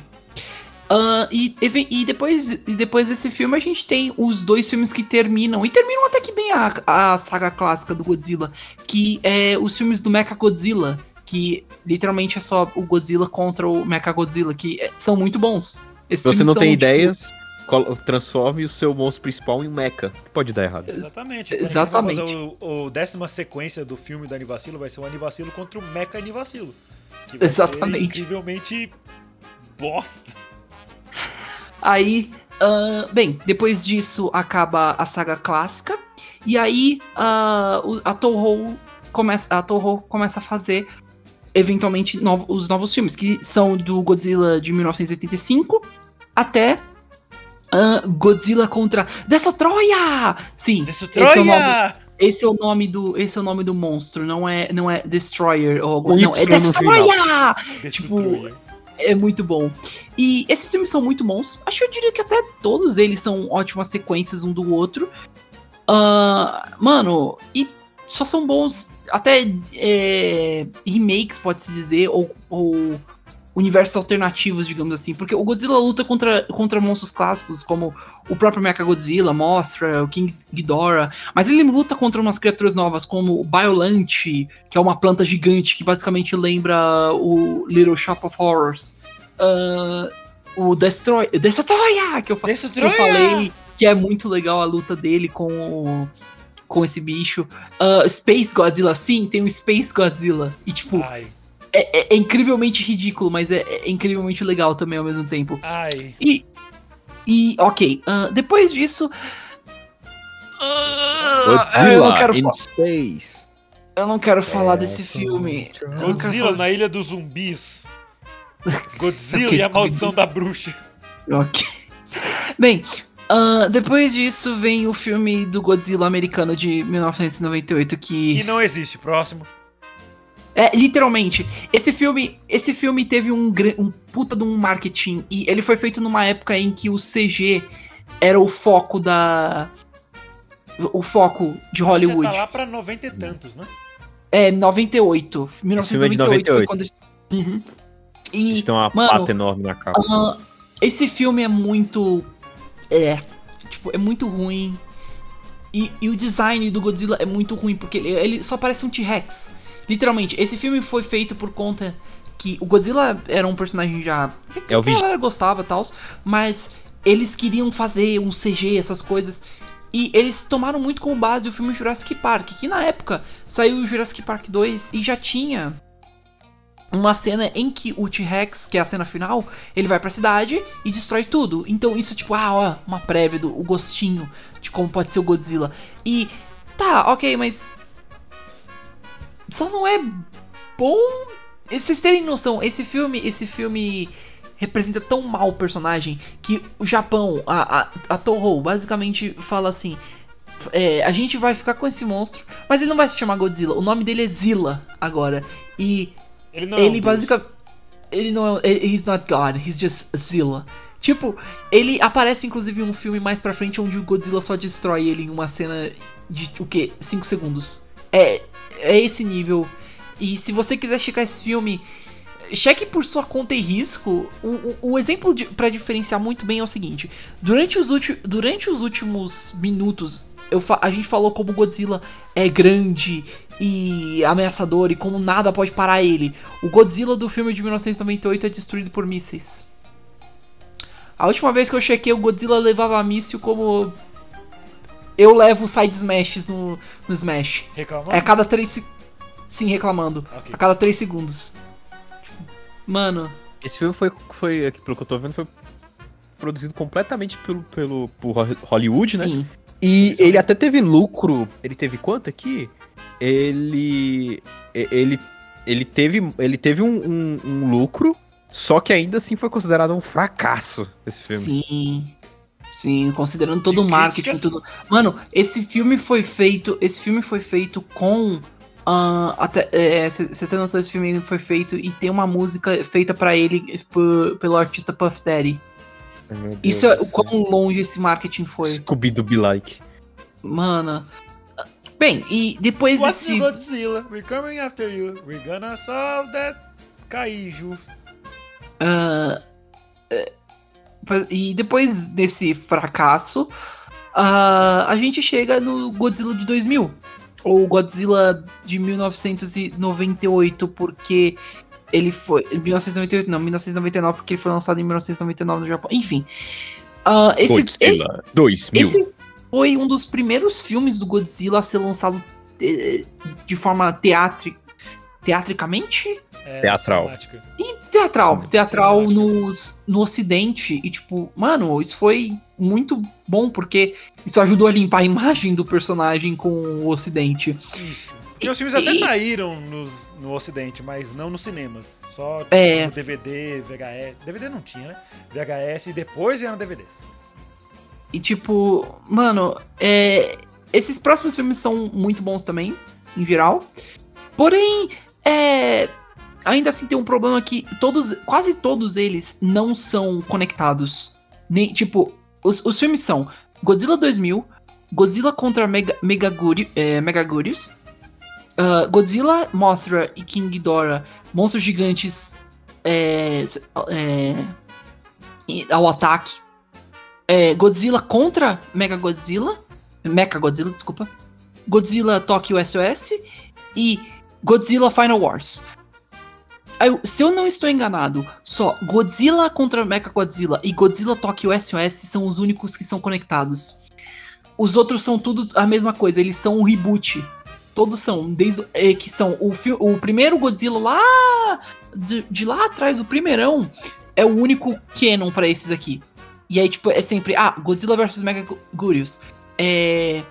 Ah, e, e depois, e depois desse filme a gente tem os dois filmes que terminam, e terminam até que bem a, a saga clássica do Godzilla, que é os filmes do Mecha Godzilla, que literalmente é só o Godzilla contra o Mecha Godzilla, que é- são muito bons. Esses Se você não são, tem tipo, ideias, transforme o seu monstro principal em um mecha. Pode dar errado. Exatamente. Exatamente. O, o décima sequência do filme do Anivacilo vai ser o Anivacilo contra o Mecha Anivacilo. Exatamente. incrivelmente bosta. Aí, ah, bem, depois disso acaba a saga clássica. E aí o- a Toho começa, a Toho começa a fazer eventualmente os novos filmes, que são do Godzilla de 1985 até ah, Godzilla contra Destroya! Sim, esse é, o nome, Destroia! Esse é o nome do esse é o nome do monstro, não é não é Destroyer ou Um não, é. Destroya! Destroia. É, muito bom. E esses filmes são muito bons. Acho que eu diria que até todos eles são ótimas sequências um do outro. Ah, mano, e só são bons até é, remakes, pode-se dizer, ou, ou universos alternativos, digamos assim. Porque o Godzilla luta contra, contra monstros clássicos, como o próprio Mechagodzilla, Mothra, o King Ghidorah. Mas ele luta contra umas criaturas novas, como o Biolante, que é uma planta gigante que basicamente lembra o Little Shop of Horrors. Ah, o Destroy... Destroyer, que eu, que eu falei que é muito legal a luta dele com o- com esse bicho. Ah, Space Godzilla, sim, tem o Space Godzilla. E, tipo, Ai, é, é- é incrivelmente ridículo, mas é, é incrivelmente legal também ao mesmo tempo. ai. E. E, ok, ah, depois disso. Ah, eu Godzilla não quero, in Space. eu não quero falar desse filme. Eu não Godzilla falar na Ilha dos Zumbis. Godzilla e a. Maldição da Bruxa. Ok. Bem, ah, depois disso vem o filme do Godzilla americano de 1998 que. Que não existe. Próximo. É, literalmente, esse filme, esse filme teve um, um puta de um marketing e ele foi feito numa época em que o CG era o foco da o foco de Hollywood. Já tá lá pra 90 e tantos, né? É 98, Esse filme é de 1998 foi 98. quando eles... Uhum. E Eles têm uma mano, pata enorme na capa. ah, esse filme é muito é, tipo, é muito ruim. E, e o design do Godzilla é muito ruim porque ele, ele só parece um T-Rex. Literalmente, esse filme foi feito por conta que o Godzilla era um personagem já que É o a galera gostava e tal, mas eles queriam fazer um CG, essas coisas. E eles tomaram muito como base o filme Jurassic Park, que na época saiu o Jurassic Park 2 e já tinha uma cena em que o T-Rex, que é a cena final, ele vai pra cidade e destrói tudo. Então isso, tipo, ah, ó, uma prévia do o gostinho de como pode ser o Godzilla. E tá, ok, mas. Só não é bom. Vocês terem noção, esse filme, esse filme representa tão mal o personagem que o Japão, a, a, a Toho, basicamente fala assim. é, a gente vai ficar com esse monstro, mas ele não vai se chamar Godzilla. O nome dele é Zilla agora. E Ele não é um ele deus. basicamente. Ele não é. He's not God, he's just Zilla. Tipo, ele aparece inclusive em um filme mais pra frente onde o Godzilla só destrói ele em uma cena de o quê? 5 segundos. É, é esse nível. E se você quiser checar esse filme, cheque por sua conta e risco. O, o, o exemplo para diferenciar muito bem é o seguinte: durante os, ulti, durante os últimos minutos, eu a gente falou como Godzilla é grande e ameaçador e como nada pode parar ele. O Godzilla do filme de 1998 é destruído por mísseis. A última vez que eu chequei, o Godzilla levava míssil como eu levo side smashes no, no Smash. Reclamando? É a cada 3 se... Sim, reclamando. Ok. A cada 3 segundos. Mano, Esse filme foi, foi, aqui, pelo que eu tô vendo, foi produzido completamente pelo, pelo, por Hollywood, né? sim. E ele até teve lucro. Ele teve quanto aqui? Ele. Ele, ele teve, ele teve um, um- um lucro, só que ainda assim foi considerado um fracasso esse filme. Sim. Sim, considerando todo De o marketing, críticas. tudo. Mano, esse filme foi feito. Esse filme foi feito com. ah, até Você tem noção desse filme foi feito e tem uma música feita pra ele por- pelo artista Puff Daddy. Ai, Isso é do o quão longe esse marketing foi. Scooby-Doo be like. Mano. Bem, e depois What's desse. the Godzilla? We're coming after you. We're gonna solve that kaiju. Ah, é, e depois desse fracasso, ah, a gente chega no Godzilla de 2000. Ou Godzilla de 1998, porque ele foi. 1998, não, 1999, porque ele foi lançado em 1999 no Japão. Enfim. Ah, esse, esse, Godzilla 2000. esse foi um dos primeiros filmes do Godzilla a ser lançado eh, de forma teatri teatricamente? É, Teatral. cinemática. Teatral, Sim, teatral cinemática. no, ocidente. E, tipo, mano, isso foi muito bom, porque isso ajudou a limpar a imagem do personagem com o ocidente. Isso. E os filmes até E- saíram nos, no ocidente, mas não nos cinemas. Só tipo, É. no DVD, VHS. DVD não tinha, né? VHS e depois vieram DVDs. E, tipo, mano, é, esses próximos filmes são muito bons também, em geral. Porém, é, ainda assim tem um problema que todos, quase todos eles não são conectados. Nem, tipo, os, os filmes são Godzilla 2000, Godzilla contra Mega, Megaguri, é, uh, Godzilla, Mothra e King Ghidorah, monstros gigantes é, é, ao ataque. É, Godzilla contra Mega Godzilla, Mecha Godzilla, desculpa. Godzilla Tokyo SOS e Godzilla Final Wars. Aí, se eu não estou enganado, só Godzilla contra Mecha Godzilla e Godzilla Tokyo SOS são os únicos que são conectados. Os outros são tudo a mesma coisa, eles são um reboot. Todos são, desde é, que são o, o primeiro Godzilla lá de, de, lá atrás, o primeirão, é o único canon para esses aqui. E aí, tipo, é sempre, ah, Godzilla vs Mega Gurius. É,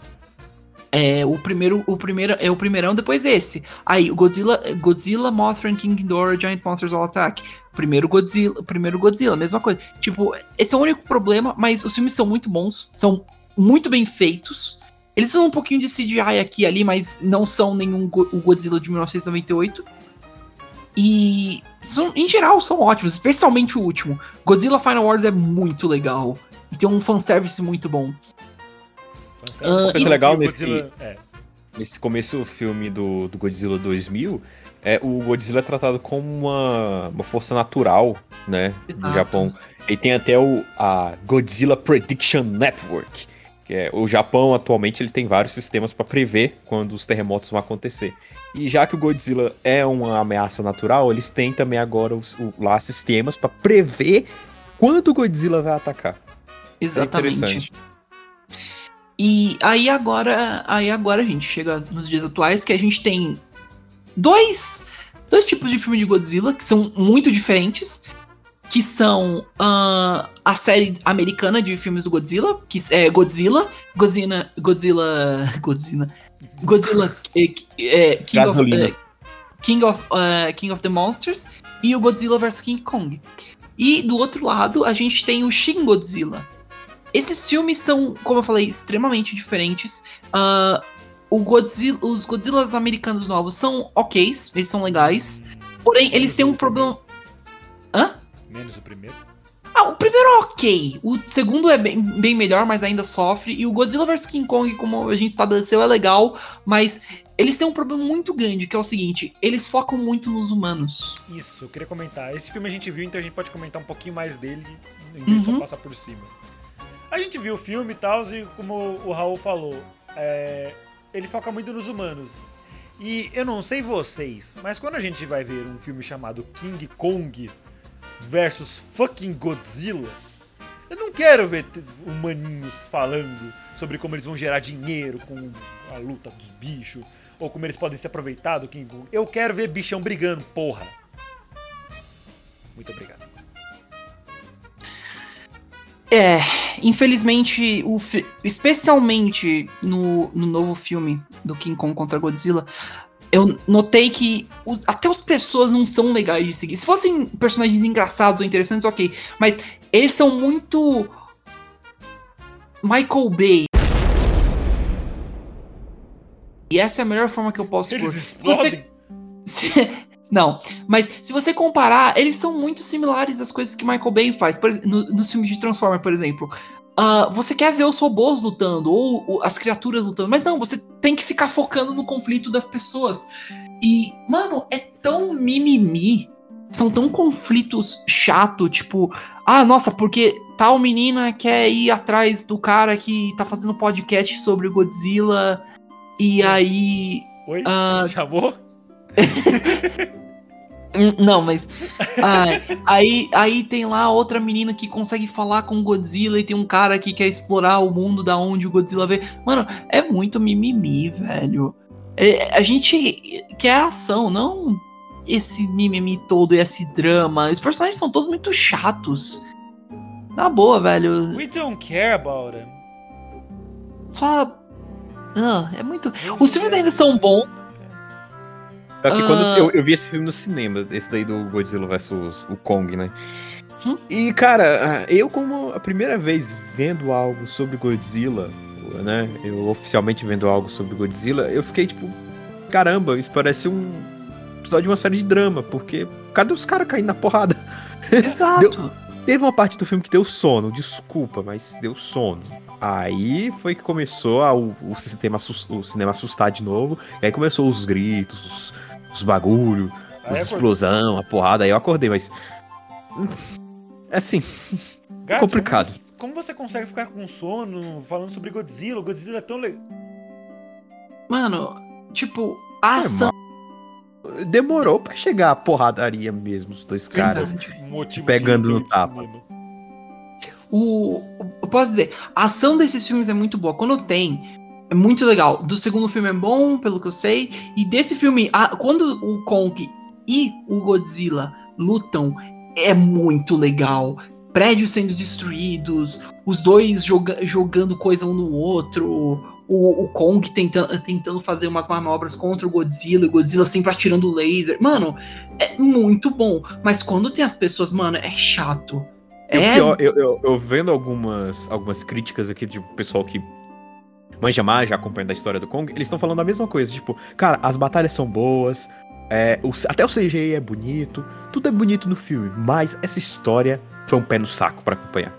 é, o primeiro, o primeiro é o primeirão, depois esse. Aí, Godzilla, Godzilla, Mothra King Ghidorah, Giant Monsters All Attack. Primeiro Godzilla, primeiro Godzilla, mesma coisa. Tipo, esse é o único problema, mas os filmes são muito bons, são muito bem feitos. Eles são um pouquinho de CGI aqui e ali, mas não são nenhum Go o Godzilla de 1998. E são, em geral são ótimos, especialmente o último. Godzilla Final Wars é muito legal. E tem um fanservice muito bom. Uma coisa legal nesse, é. nesse começo do filme do, do Godzilla 2000 é o Godzilla é tratado como uma, uma força natural, né, Exato. no Japão. E tem até o a Godzilla Prediction Network, que é o Japão atualmente ele tem vários sistemas para prever quando os terremotos vão acontecer. E já que o Godzilla é uma ameaça natural, eles têm também agora os, o, lá sistemas para prever quando o Godzilla vai atacar. É Exatamente. É e aí agora, aí agora a gente chega nos dias atuais que a gente tem dois, dois tipos de filme de Godzilla que são muito diferentes, que são uh, a série americana de filmes do Godzilla, que é Godzilla, Godzilla, Godzilla, Godzilla, Godzilla, é, King, of, é, King, of, uh, King of the Monsters e o Godzilla vs King Kong. E do outro lado a gente tem o Shin Godzilla, esses filmes são, como eu falei, extremamente diferentes. Uh, o Godzilla, os Godzillas americanos novos são ok, eles são legais. Porém, Menos eles têm um problema. Hã? Menos o primeiro. Ah, o primeiro é ok. O segundo é bem, bem melhor, mas ainda sofre. E o Godzilla vs King Kong, como a gente estabeleceu, é legal, mas eles têm um problema muito grande, que é o seguinte: eles focam muito nos humanos. Isso, eu queria comentar. Esse filme a gente viu, então a gente pode comentar um pouquinho mais dele, em vez de só uhum. passar por cima. A gente viu o filme e tal, e como o Raul falou, é, ele foca muito nos humanos. E eu não sei vocês, mas quando a gente vai ver um filme chamado King Kong versus fucking Godzilla, eu não quero ver humaninhos falando sobre como eles vão gerar dinheiro com a luta dos bichos, ou como eles podem se aproveitar do King Kong. Eu quero ver bichão brigando, porra. Muito obrigado. É, infelizmente, o especialmente no, no novo filme do King Kong contra Godzilla, eu notei que os, até as pessoas não são legais de seguir. Se fossem personagens engraçados ou interessantes, ok. Mas eles são muito. Michael Bay. E essa é a melhor forma que eu posso pôr. Você... Não, mas se você comparar, eles são muito similares às coisas que Michael Bay faz. Por, no, nos filmes de Transformer, por exemplo. Uh, você quer ver os robôs lutando, ou, ou, as criaturas lutando, mas não, você tem que ficar focando no conflito das pessoas. E, mano, é tão mimimi. São tão conflitos chato, tipo, ah, nossa, porque tal menina quer ir atrás do cara que tá fazendo podcast sobre o Godzilla, e aí. Oi? Uh... Chamou? Hum, não, mas. aí, aí tem lá outra menina que consegue falar com o Godzilla e tem um cara que quer explorar o mundo da onde o Godzilla vê. Mano, é muito mimimi, velho. É, a gente quer ação, não esse mimimi todo, esse drama. Os personagens são todos muito chatos. Na boa, velho. We don't care about them. Só. Ah, é muito. Os filmes ainda são bons só que quando ah. eu, eu vi esse filme no cinema, esse daí do Godzilla vs o Kong, né? Hum? E, cara, eu como a primeira vez vendo algo sobre Godzilla, né? Eu oficialmente vendo algo sobre Godzilla, eu fiquei tipo, caramba, isso parece um episódio de uma série de drama, porque cadê os caras caindo na porrada? Exato. Teve uma parte do filme que deu sono, desculpa, mas deu sono. Aí foi que começou a- o, o sistema, o cinema assustar de novo. E aí começou os gritos, os, os bagulho, Aí as acordou. explosão, a porrada. Aí eu acordei, mas. É assim, Gato, complicado. Como, como você consegue ficar com sono falando sobre Godzilla? O Godzilla é tão legal. Mano, tipo, a ação. demorou pra chegar a porradaria mesmo, os dois caras. Verdade. Pegando no tapa. O, o- eu posso dizer, a ação desses filmes é muito boa. Quando tem, é muito legal. Do segundo filme é bom, pelo que eu sei. E desse filme, a- quando o Kong e o Godzilla lutam, é muito legal. Prédios sendo destruídos, os dois joga- jogando coisa um no outro. O, o Kong tentando, tentando fazer umas manobras contra o Godzilla, o Godzilla sempre atirando laser. Mano, é muito bom. Mas quando tem as pessoas, mano, é chato. É pior, eu, eu, eu vendo algumas, algumas críticas aqui de pessoal que manja mais, já acompanhando a história do Kong, eles estão falando a mesma coisa. Tipo, cara, as batalhas são boas, é, o- até o CGI é bonito, tudo é bonito no filme, mas essa história foi um pé no saco pra acompanhar.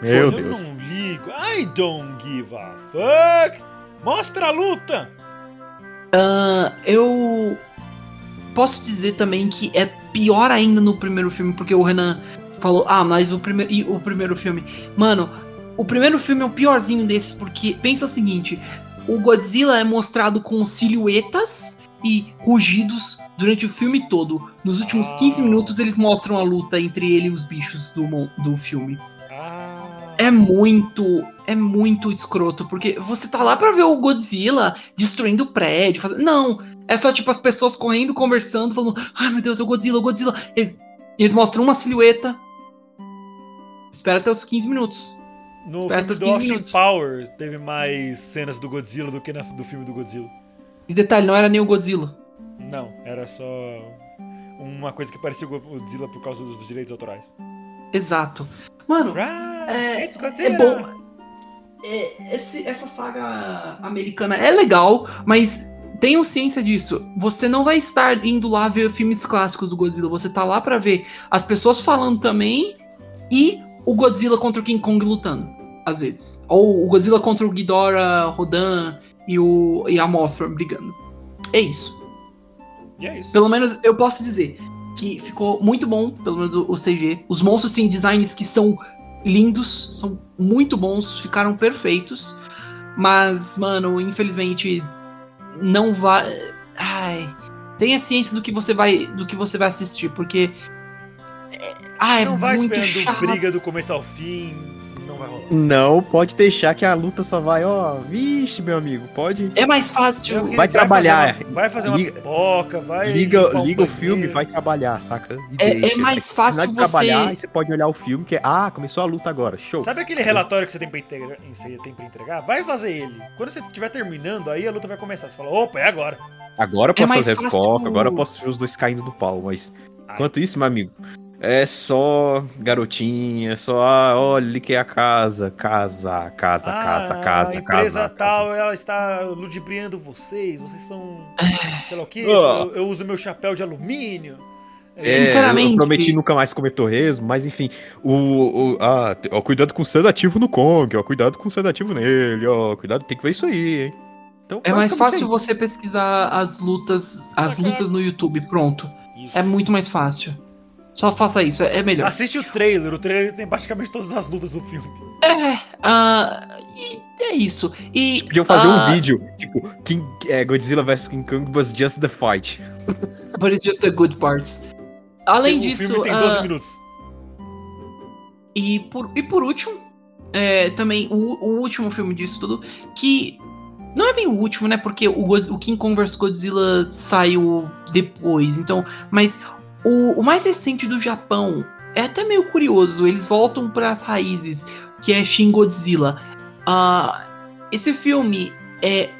Meu eu Deus. não ligo. I don't give a fuck. Mostra a luta. Ah, eu posso dizer também que é pior ainda no primeiro filme, porque o Renan falou, ah, mas o, prime e o primeiro filme. Mano, o primeiro filme é o piorzinho desses, porque pensa o seguinte: o Godzilla é mostrado com silhuetas e rugidos durante o filme todo. Nos últimos Ah. 15 minutos eles mostram a luta entre ele e os bichos do, do filme. Ah. É muito, é muito escroto, porque você tá lá pra ver o Godzilla destruindo o prédio, fazendo... Não, é só tipo as pessoas correndo, conversando, falando, ai meu Deus, é o Godzilla, é o Godzilla. Eles, eles mostram uma silhueta. Espera até os 15 minutos. No Espera filme do 15 Austin minutos. Powers teve mais cenas do Godzilla do que na, do filme do Godzilla. E detalhe, não era nem o Godzilla. Não, era só uma coisa que parecia o Godzilla por causa dos direitos autorais. Exato. Mano, Right, É- é bom. É, esse- essa saga americana é legal, mas tenham ciência disso. Você não vai estar indo lá ver filmes clássicos do Godzilla. Você tá lá pra ver as pessoas falando também e o Godzilla contra o King Kong lutando, às vezes. Ou o Godzilla contra o Ghidorah, Rodan e, o, e a Mothra brigando. É isso. E é isso. Pelo menos eu posso dizer que ficou muito bom, pelo menos o, o CG. Os monstros têm designs que são lindos, são muito bons, ficaram perfeitos. Mas, mano, infelizmente não vai. Ai, tenha ciência do que você vai, do que você vai assistir, porque ah, é não vai muito esperando chato. briga do começo ao fim. Não vai rolar. Não, pode deixar que a luta só vai, ó. Vixe, meu amigo, pode. É mais fácil. Vai trabalhar. fazer uma- vai fazer uma Liga- pipoca, vai. Liga, liga o filme, vai trabalhar, saca? E É- é mais fácil de você- trabalhar, você pode olhar o filme que é, ah, começou a luta agora, show. Sabe aquele relatório que você tem pra entregar, você tem pra entregar? Vai fazer ele. Quando você estiver terminando, aí a luta vai começar. Você fala, opa, é agora. Agora eu posso mais fazer foco, agora eu posso ver os dois caindo do pau, mas Ai. enquanto isso, meu amigo, é só garotinha, só, ah, olha, é a casa, casa, casa, casa, Ah, casa, a empresa casa, tal, ela está ludibriando vocês. Vocês são. sei lá o quê. Ah. Eu, eu uso meu chapéu de alumínio. É, Sinceramente. eu prometi nunca mais comer torresmo, mas enfim, o, o ah, ó, cuidado com o sedativo no Kong, ó, cuidado com o sedativo nele, ó, cuidado, tem que ver isso aí, hein. Então, É mais basicamente fácil isso. você pesquisar as lutas, as lutas no YouTube, pronto. Isso. É muito mais fácil. Só faça isso, é melhor. Assiste o trailer. O trailer tem praticamente todas as lutas do filme. É, ah, e é isso. E Podiam fazer ah, um vídeo, tipo, King, é, Godzilla vs King Kong was just the fight. But it's just the good parts. Além o disso, filme tem 12 ah, minutos. e, por, e por último, é, também o, o último filme disso tudo, que não é bem o último, né? Porque o, o King Kong vs Godzilla saiu depois, então, mas o, o mais recente do Japão é até meio curioso. Eles voltam para as raízes, que é Shin Godzilla. Ah, esse filme é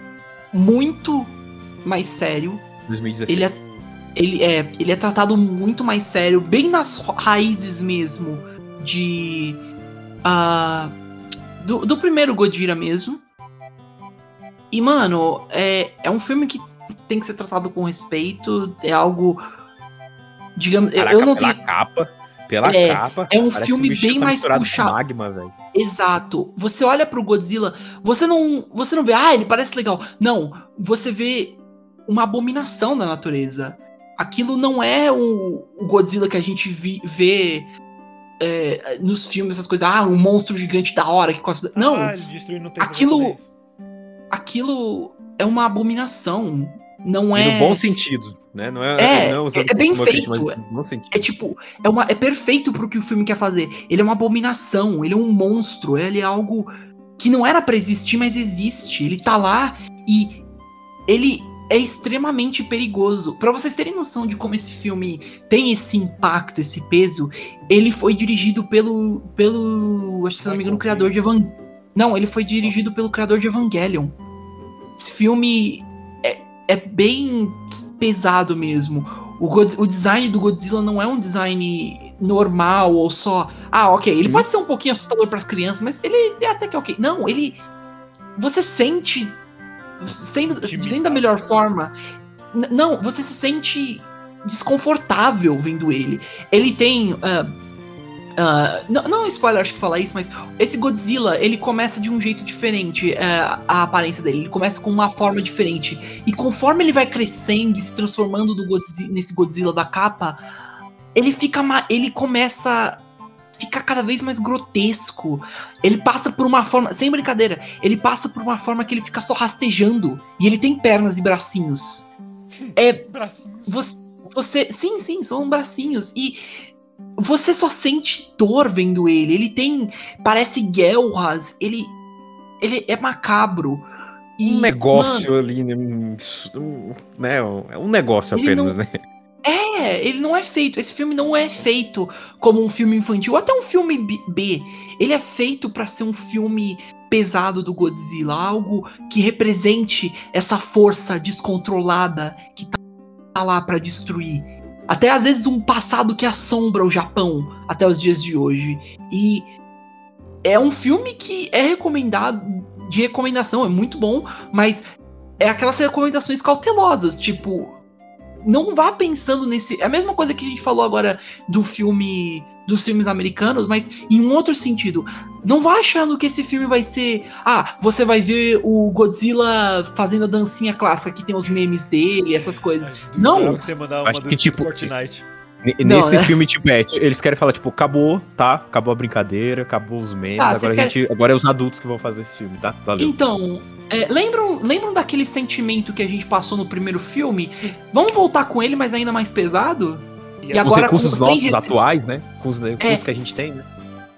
muito mais sério. 2016. Ele é, ele, é, ele é tratado muito mais sério, bem nas raízes mesmo de. ah, do, do primeiro Godira mesmo. E, mano, é, é um filme que tem que ser tratado com respeito. É algo. Digamos, eu- Caraca, eu não pela tenho. capa. Pela É, capa. é um filme o bicho bem tá mais puxado. magma, velho. Exato. Você olha pro Godzilla, você não, você não vê, ah, ele parece legal. Não, você vê uma abominação da natureza. Aquilo não é o, o Godzilla que a gente vi- vê é, nos filmes, essas coisas. Ah, um monstro gigante da hora que costa. Não, Ah, aquilo- aquilo é uma abominação. Não E é. no bom sentido, né? Não é, É, não é, é bem crítica, feito. sentido. É tipo, é, uma, é perfeito pro que o filme quer fazer. Ele é uma abominação, ele é um monstro, ele é algo que não era pra existir, mas existe. Ele tá lá e ele é extremamente perigoso. Pra vocês terem noção de como esse filme tem esse impacto, esse peso, ele foi dirigido pelo. pelo. Acho que se não me engano, o criador de Evan. Não, ele foi dirigido pelo criador de Evangelion. Esse filme é, é bem pesado mesmo. O, God- o design do Godzilla não é um design normal ou só. Ah, ok. Ele Hum. pode ser um pouquinho assustador para crianças, mas ele é até que ok. Não, ele. Você sente. Sendo, dizendo da melhor forma. Não, você se sente desconfortável vendo ele. Ele tem. ah, ah, não, não é um spoiler, acho que falar isso, mas esse Godzilla, ele começa de um jeito diferente, ah, a aparência dele. Ele começa com uma forma diferente. E conforme ele vai crescendo e se transformando do Godzi- nesse Godzilla da capa, ele fica. Ele começa. a Ficar cada vez mais grotesco. Ele passa por uma forma. Sem brincadeira, ele passa por uma forma que ele fica só rastejando. E ele tem pernas e bracinhos. É Bracinhos. você, você. Sim, sim, são bracinhos. E você só sente dor vendo ele. Ele tem. Parece guelras. Ele. Ele é macabro. E, Um negócio ali, né? né? É um negócio apenas, não- né? É, ele não é feito. Esse filme não é feito como um filme infantil, ou até um filme B. Ele é feito pra ser um filme pesado do Godzilla, algo que represente essa força descontrolada que tá, lá pra destruir. Até às vezes um passado que assombra o Japão até os dias de hoje. E é um filme que é recomendado de recomendação, é muito bom, mas é aquelas recomendações cautelosas, tipo, não vá pensando nesse. É a mesma coisa que a gente falou agora do filme. Dos filmes americanos, mas em um outro sentido. Não vá achando que esse filme vai ser. Ah, você vai ver o Godzilla fazendo a dancinha clássica, que tem os memes dele, essas coisas. Ai, Não. duvidava que você mandava uma Acho que, tipo, do Fortnite. N- Não, Nesse né? filme, tipo, é, eles querem falar, tipo, acabou, tá? Acabou a brincadeira, acabou os memes, Tá, agora a gente. Agora é os adultos que vão fazer esse filme, tá? Valeu. Então, é, lembram, lembram daquele sentimento que a gente passou no primeiro filme? Vamos voltar com ele, mas ainda mais pesado? E, E a- os agora recursos nossos atuais, né? Com os recursos É. que a gente tem, né?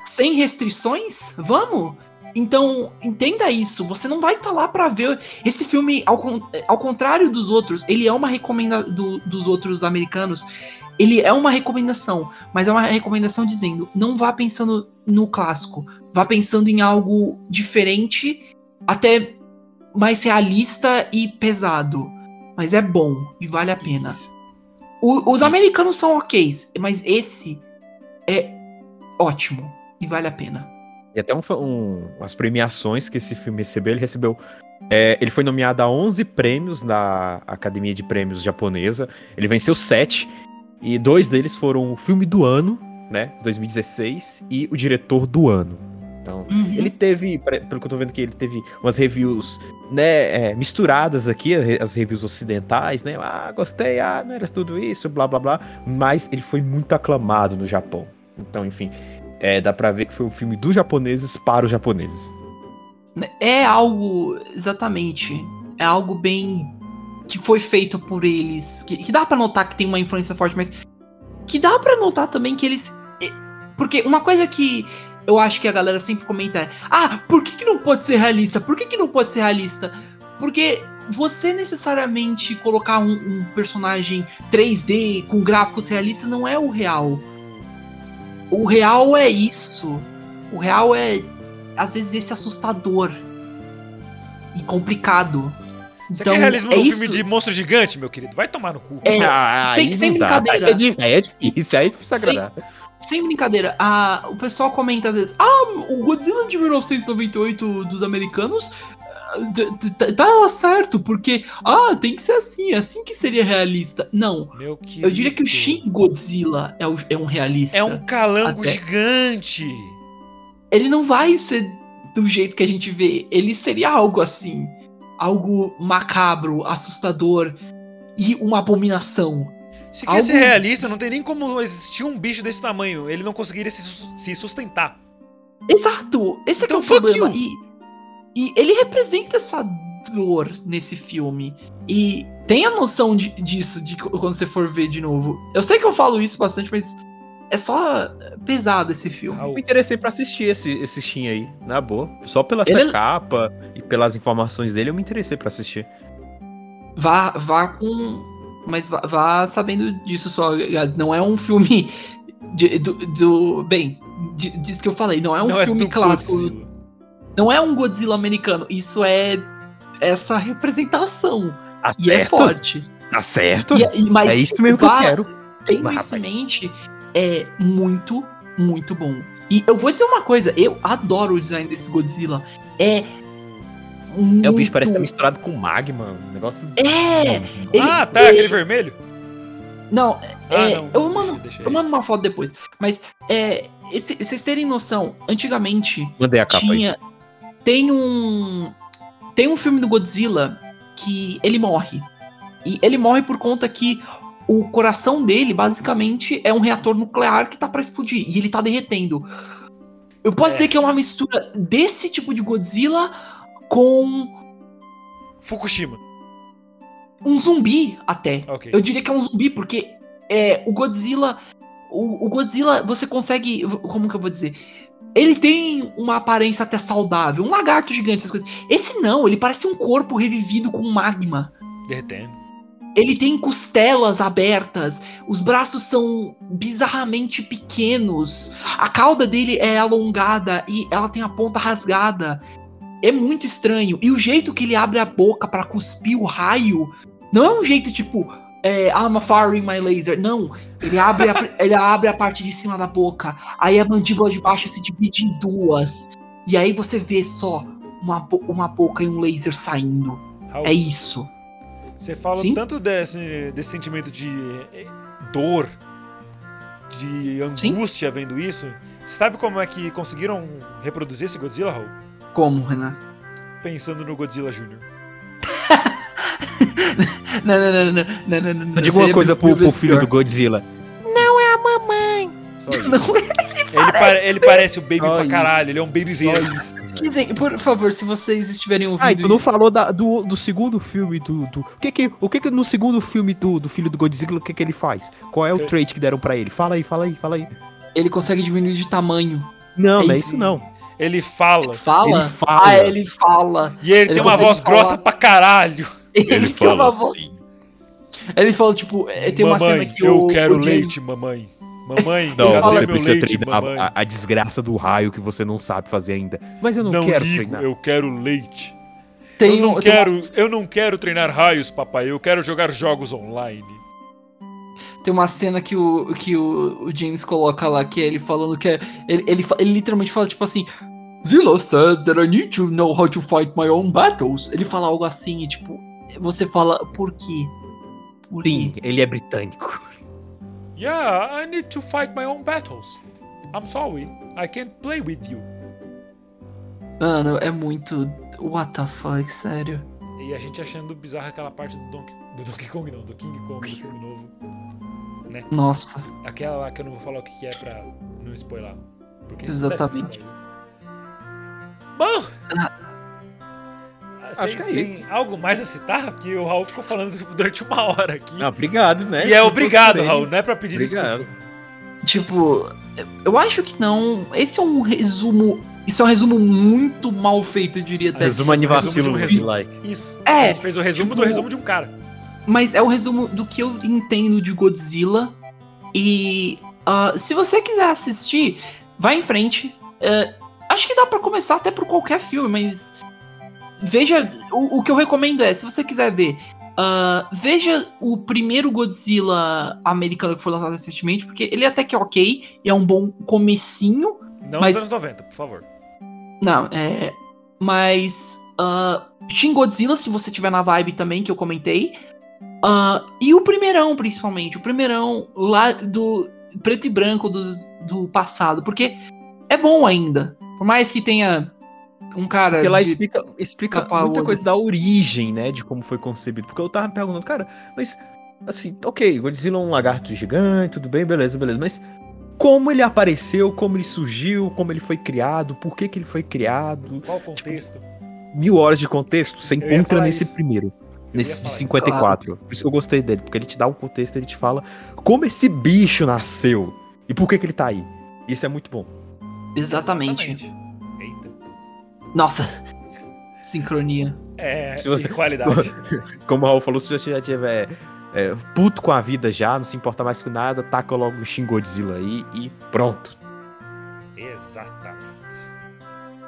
sem restrições? Vamos? Então, entenda isso. Você não vai estar lá pra ver. Esse filme, ao, ao contrário dos outros, ele é uma recomendação dos outros americanos. Ele é uma recomendação, mas é uma recomendação dizendo: não vá pensando no clássico. Vá pensando em algo diferente, até mais realista e pesado. Mas é bom e vale a pena. O- os americanos são ok, mas esse é ótimo e vale a pena. E até um, um, as premiações que esse filme recebeu, ele recebeu. é, ele foi nomeado a 11 prêmios na Academia de Prêmios Japonesa. Ele venceu 7. E dois deles foram o filme do ano, né? 2016, e o diretor do ano. Então, Uhum. ele teve, pelo que eu tô vendo aqui, ele teve umas reviews, né, é, misturadas aqui, as reviews ocidentais, né? Ah, gostei, ah, não era tudo isso, blá blá blá. Mas ele foi muito aclamado no Japão. Então, enfim, é, dá pra ver que foi um filme dos japoneses para os japoneses. É algo, exatamente, é algo bem que foi feito por eles, que, que dá pra notar que tem uma influência forte, mas que dá pra notar também que eles, porque uma coisa que eu acho que a galera sempre comenta é, ah, por que, que não pode ser realista? Por que, que não pode ser realista? Porque você necessariamente colocar um, um personagem 3D com gráficos realistas não é o real. O real é isso. O real é às vezes esse assustador e complicado. Você Então, quer realismo é num isso. filme de monstro gigante, meu querido? Vai tomar no cu. É, Ah, sem- sem brincadeira. aí É, aí é difícil, aí é difícil agradar. Sem brincadeira, a- o pessoal comenta às vezes: Ah, o Godzilla de 1998 dos americanos t- tá certo, porque ah, tem que ser assim, assim que seria realista. Não, eu diria que o Shin Godzilla é, o- é um realista. É um calango Até- gigante. Ele não vai ser do jeito que a gente vê. Ele seria algo assim, algo macabro, assustador e uma abominação. Se quer Algo- ser realista, não tem nem como existir um bicho desse tamanho. Ele não conseguiria se, sus- se sustentar. Exato, esse é que é Então, o fuck problema. you. E, e ele representa essa dor nesse filme. E tenha noção de- disso de quando você for ver de novo. Eu sei que eu falo isso bastante, mas é só pesado esse filme. Eu me interessei pra assistir esse, esse Shin aí, na boa. Só pela Ele é- capa e pelas informações dele, eu me interessei pra assistir. Vá, vá com. Mas vá, vá sabendo disso só, guys. Não é um filme de- do, do- Bem, de- disso que eu falei. Não é um não filme é clássico. Godzilla. Não é um Godzilla americano. Isso é essa representação. Tá E é certo? forte. Tá certo? E- e- mas é isso mesmo que eu vá- quero. Tendo Mas, isso em mente, é muito, muito bom. E eu vou dizer uma coisa, eu adoro o design desse Godzilla. É. Muito... É, o bicho parece estar misturado com magma. Um negócio. É! Ele- Ah, tá, ele- aquele vermelho? Não, Ah, é, não. eu mando, deixa eu aí. mando uma foto depois. Mas, é, esse- vocês terem noção, antigamente Mandei a capa aí. tinha. Tem um. Tem um filme do Godzilla que ele morre. E ele morre por conta que o coração dele, basicamente, é um reator nuclear que tá pra explodir. E ele tá derretendo. Eu posso É. dizer que é uma mistura desse tipo de Godzilla com Fukushima. um zumbi até. Ok. Eu diria que é um zumbi, porque é, o Godzilla. O, o Godzilla, você consegue. Como que eu vou dizer? Ele tem uma aparência até saudável, um lagarto gigante, essas coisas. Esse não, ele parece um corpo revivido com magma. Derretendo. Ele tem costelas abertas, os braços são bizarramente pequenos, a cauda dele é alongada e ela tem a ponta rasgada. É muito estranho. E o jeito que ele abre a boca pra cuspir o raio não é um jeito tipo, é, I'm firing my laser. Não. Ele abre, a, ele abre a parte de cima da boca, aí a mandíbula de baixo se divide em duas. E aí você vê só uma, uma boca e um laser saindo. Raul, É isso. Você fala Sim? tanto desse, desse sentimento de eh, dor, de angústia vendo isso. Sabe como é que conseguiram reproduzir esse Godzilla, Raul? Como, Renan? Pensando no Godzilla Jr. Não, não, não, não, não, não, não, não. Eu digo uma coisa pro, pro filho do Godzilla. Não é a mamãe. Só isso. Não é. Ele, pare- ele parece o Baby Só pra isso. caralho, ele é um Baby verde. isso. Dizem, por favor, se vocês estiverem ouvindo. Ah, e tu não isso- falou da- do, do segundo filme do. do- o que que, o que que no segundo filme do, do filho do Godzilla, o que que ele faz? Qual é o trait que deram pra ele? Fala aí, fala aí, fala aí. Ele consegue diminuir de tamanho. Não, É não é isso. isso não. Ele fala. Fala? Ele fala. Ah, ele fala. E ele, Ele tem uma voz falar. grossa pra caralho. Ele, uma voz- assim. Ele fala, tipo, é, tem uma mamãe, cena que eu o. quero o James- leite, mamãe. Mamãe, Não, fala- você meu precisa leite, treinar a, a desgraça do raio que você não sabe fazer ainda. Mas eu não, Não quero ligo, treinar. eu quero leite. Tem eu não um- tem uma- quero, eu não quero treinar raios, papai. Eu quero jogar jogos online. Tem uma cena que o, que o, o James coloca lá, que é ele falando que é. Ele, ele, ele literalmente fala, tipo assim. Zilla says that I need to know how to fight my own battles. Ele fala algo assim, e tipo, você fala, por quê? Por Sim, quê? ele é britânico. Yeah, I need to fight my own battles. I'm sorry, I can't play with you. Mano, é muito. What the fuck, sério. E a gente achando bizarra aquela parte do Donkey, do Donkey Kong, não, do King Kong do filme novo. Nossa. Aquela lá que eu não vou falar o que é pra não spoiler. Porque isso Exatamente. deve ser spoiler. Bom! Vocês que é têm algo mais a citar? Porque o Raul ficou falando durante uma hora aqui. Não, obrigado, né? e é Se obrigado, Raul, ele- não é pra pedir Obrigado. desculpa. Tipo, eu acho que não. Esse é um resumo. Isso é um resumo muito mal feito, eu diria até. Resumo anivacilo Resumo de um like. Isso. É, A gente fez o resumo do tipo- resumo de um cara. Mas é o resumo do que eu entendo de Godzilla. E ah, se você quiser assistir, vai em frente. É, acho que dá pra começar até por qualquer filme, mas veja. O, o que eu recomendo é, se você quiser ver, ah, veja o primeiro Godzilla americano que foi lançado recentemente, porque ele até que é ok, e é um bom comecinho. Não Mas- nos anos 90, por favor. Não, é. Mas. ah, Shin Godzilla, se você tiver na vibe também, que eu comentei. Ah, e o primeirão, principalmente. O primeirão lá do preto e branco dos- do, passado. Porque é bom ainda. Por mais que tenha um cara. Porque lá de- explica, explica tapar o muita coisa da origem, né? De como foi concebido. Porque eu tava me perguntando, cara, mas assim, ok, Godzilla é um lagarto gigante, tudo bem, beleza, beleza. Mas como ele apareceu, como ele surgiu, como ele foi criado, por que, que ele foi criado? Qual o contexto? Mil horas de contexto você encontra nesse isso. primeiro. Nesse de falar isso. 54. Por isso que eu gostei dele, porque ele te dá um contexto, ele te fala como esse bicho nasceu e por que, que ele tá aí. Isso é muito bom. Exatamente. Eita. Nossa. Sincronia. É, Se você- qualidade. Como o Raul falou, se você já tiver é, puto com a vida já, não se importa mais com nada, taca logo o Shin Godzilla aí e pronto. Exatamente.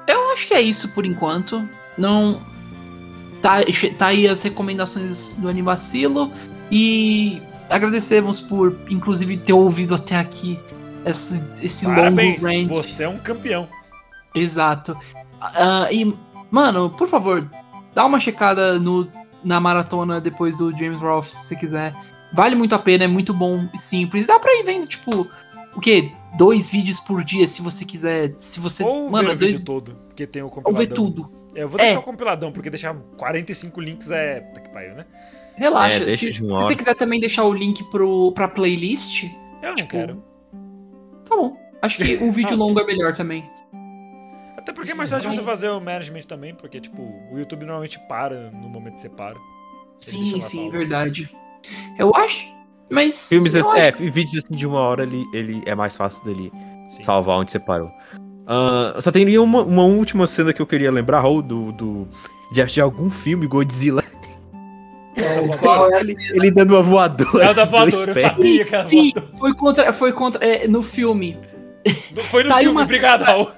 Eu acho que é isso por enquanto. Não. Tá, tá aí as recomendações do Animacilo. E agradecemos por, inclusive, ter ouvido até aqui esse, esse Parabéns, longo rant. você é um campeão. Exato. Ah, e, mano, por favor, dá uma checada no, na maratona depois do James Rolfe, se você quiser. Vale muito a pena, é muito bom e simples. Dá pra ir vendo, tipo, o quê? Dois vídeos por dia, se você quiser. Se você. Ou mano, ver o dois, vídeo todo, porque tem o ou compiladão. ver tudo. Eu vou deixar É. o compiladão, porque deixar 45 links é... Puta que pariu, né? Relaxa. É, se, se você quiser também deixar o link pro, pra playlist, Eu não Tipo, quero. Tá bom. Acho que um vídeo longo é melhor também. Até porque é mais fácil você fazer o management também, porque, tipo, o YouTube normalmente para no momento que você para. Sim, sim, sala. verdade. Eu acho. Mas. Filmes eu assim, acho- é, vídeos assim de uma hora ele, ele é mais fácil dele Sim. salvar onde você parou. Ah, só tem uma, uma última cena que eu queria lembrar, Raul, do, do, de, de algum filme Godzilla. É? Ele dando uma voadora. É o da voadora, eu sabia que era Sim, voadora. foi contra. Foi contra. é, no filme. Foi no Tá filme, uma- obrigado, Raul.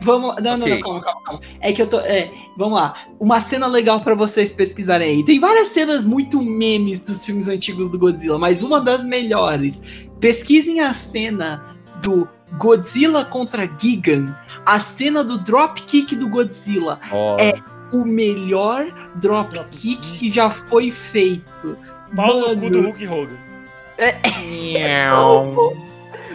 Vamos lá. Não, não, Ok. não, calma, calma, calma. É que eu tô. É, vamos lá. Uma cena legal pra vocês pesquisarem aí. Tem várias cenas muito memes dos filmes antigos do Godzilla, mas uma das melhores. Pesquisem a cena do Godzilla contra Gigan. A cena do dropkick do Godzilla. Ó, É. O melhor dropkick Dropkick. que já foi feito. Pau no cu Mano. do Hulk Hogan.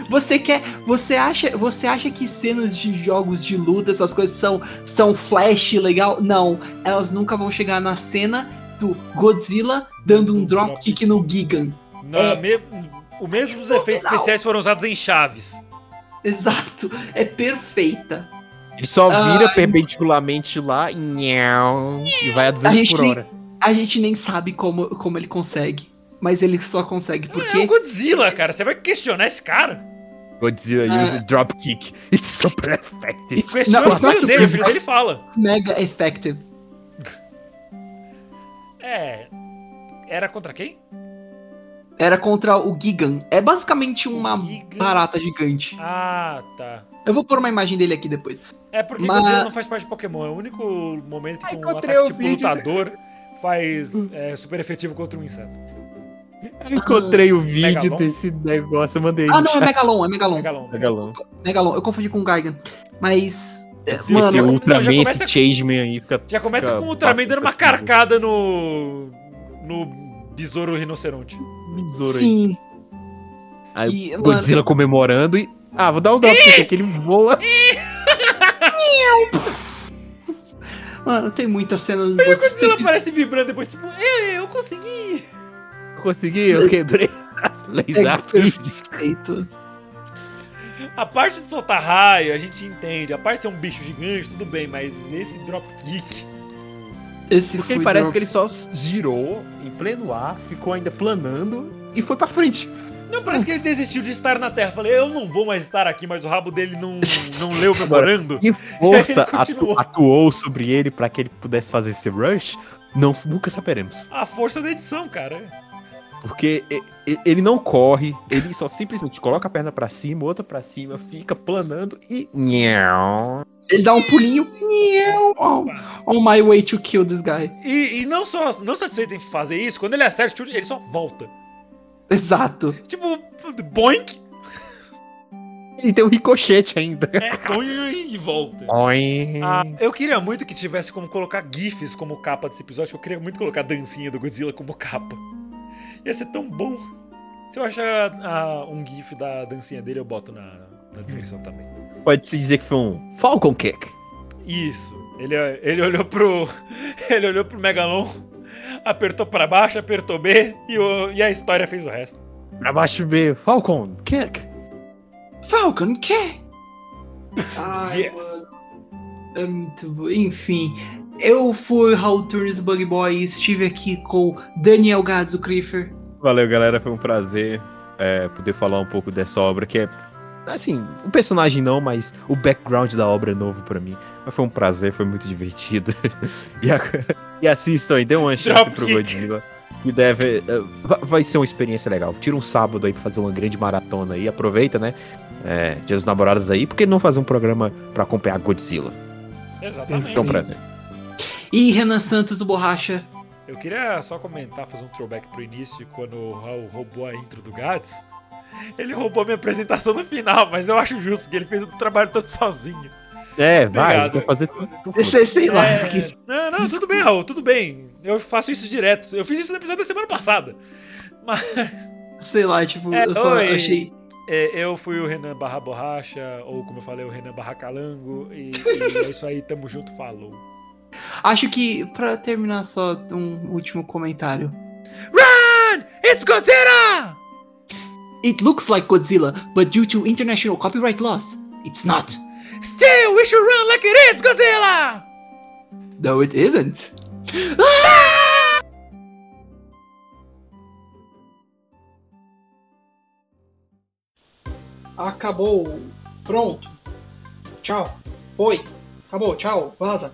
Você quer. Você acha, você acha que cenas de jogos de luta, essas coisas são, são flash legal? Não. Elas nunca vão chegar na cena do Godzilla dando um Do dropkick no Gigan. Na É. me... O mesmo dos efeitos especiais foram usados em Chaves. Exato. É perfeita. Ele só vira Ai. perpendicularmente lá e, e vai a 200 gente por nem- hora. A gente nem sabe como, como ele consegue. Mas ele só consegue É o porque. Godzilla, cara. Você vai questionar esse cara? Godzilla Ah. use dropkick. It's super effective. It's, Questiona não, o it's not filho dele, o filho super- dele fala. mega effective. É. Era contra quem? Era contra o Gigan. É basicamente uma Gigan. barata gigante. Ah, tá. Eu vou pôr uma imagem dele aqui depois. É porque Mas- Godzilla não faz parte de Pokémon. É o único momento que Ah, um ataque o tipo vídeo. lutador faz é, super efetivo contra um inseto. Eu encontrei o vídeo Megalon? desse negócio, eu mandei Ah, não, é chat. Megalon, é Megalon. Megalon. Megalon. Megalon, eu confundi com o Gaigan. Mas. é, Esse, mano, esse já Ultraman, começa esse com- Changeman aí fica... Já começa fica com o Ultraman dando uma carcada no. no besouro rinoceronte. Besouro aí. sim. Aí E, o mano- Godzilla comemorando e... Ah, vou dar um dropkick aqui, ele voa. Mano, tem muitas cenas. O Godzilla aparece vibrando depois, tipo, eu, eu consegui! Eu consegui, eu quebrei as leis É da física. perfeito. A parte de soltar raio, a gente entende. A parte de ser um bicho gigante, tudo bem, mas esse dropkick. Esse Porque ele parece que ele só girou em pleno ar, ficou ainda planando e foi pra frente. Não, parece que ele desistiu de estar na Terra. Falei, eu não vou mais estar aqui, mas o rabo dele não, não leu memorando. Que força atu- atuou sobre ele pra que ele pudesse fazer esse rush, não, nunca saberemos. A força da edição, cara. Porque e- e- ele não corre, ele só simplesmente coloca a perna pra cima, outra pra cima, fica planando e. Ele dá um pulinho. On, on my way to kill this guy. E, e não só não satisfeito em fazer isso, quando ele acerta o chute, ele só volta. Exato. Tipo, boink. Ele tem um ricochete ainda. É, e volta. Oi. Ah, eu queria muito que tivesse como colocar GIFs como capa desse episódio, que eu queria muito colocar a dancinha do Godzilla como capa. Ia ser tão bom. Se eu achar ah, um GIF da dancinha dele, eu boto na, na descrição também. Pode-se dizer que foi um Falcon Kick. Isso. Ele, ele olhou pro. Ele olhou pro Megalon, apertou pra baixo, apertou B e, o- e a história fez o resto. Pra baixo B, Falcon Kick. Falcon, que? Ai, Yes. mano. É muito bom. Enfim, eu fui Raul Turnes do Bug Boy e estive aqui com Daniel Gazzo Creeper. Valeu, galera. Foi um prazer é, poder falar um pouco dessa obra que é. Assim, o personagem não, mas o background da obra é novo pra mim. Mas foi um prazer, foi muito divertido. e, a- e assistam aí, dê uma chance Dropkick. pro Godzilla. Que deve. va- vai ser uma experiência legal. Tira um sábado aí pra fazer uma grande maratona aí. Aproveita, né? É, Dia dos Namorados aí. Por que não fazer um programa pra acompanhar Godzilla? Exatamente. Um prazer. E Renan Santos do Borracha. Eu queria só comentar, fazer um throwback pro início, quando o Raul roubou a intro do Gats. Ele roubou a minha apresentação no final, mas eu acho justo que ele fez o trabalho todo sozinho. É, vai, quer fazer tudo. Sei, sei lá. É, que- Não, não, tudo bem, Raul, tudo bem. Eu faço isso direto. Eu fiz isso no episódio da semana passada. Mas Sei lá, tipo, É, eu só oi. achei. é, eu fui o Renan barra borracha, ou como eu falei, o Renan barra calango. E, e é isso aí, tamo junto, falou. Acho que, pra terminar só um último comentário. Run! It's Godzilla! It looks like Godzilla, but due to international copyright laws, it's not. Still, we should run like it is Godzilla! No, it isn't. Acabou. Pronto. Tchau. Foi. Acabou. Tchau. Vaza.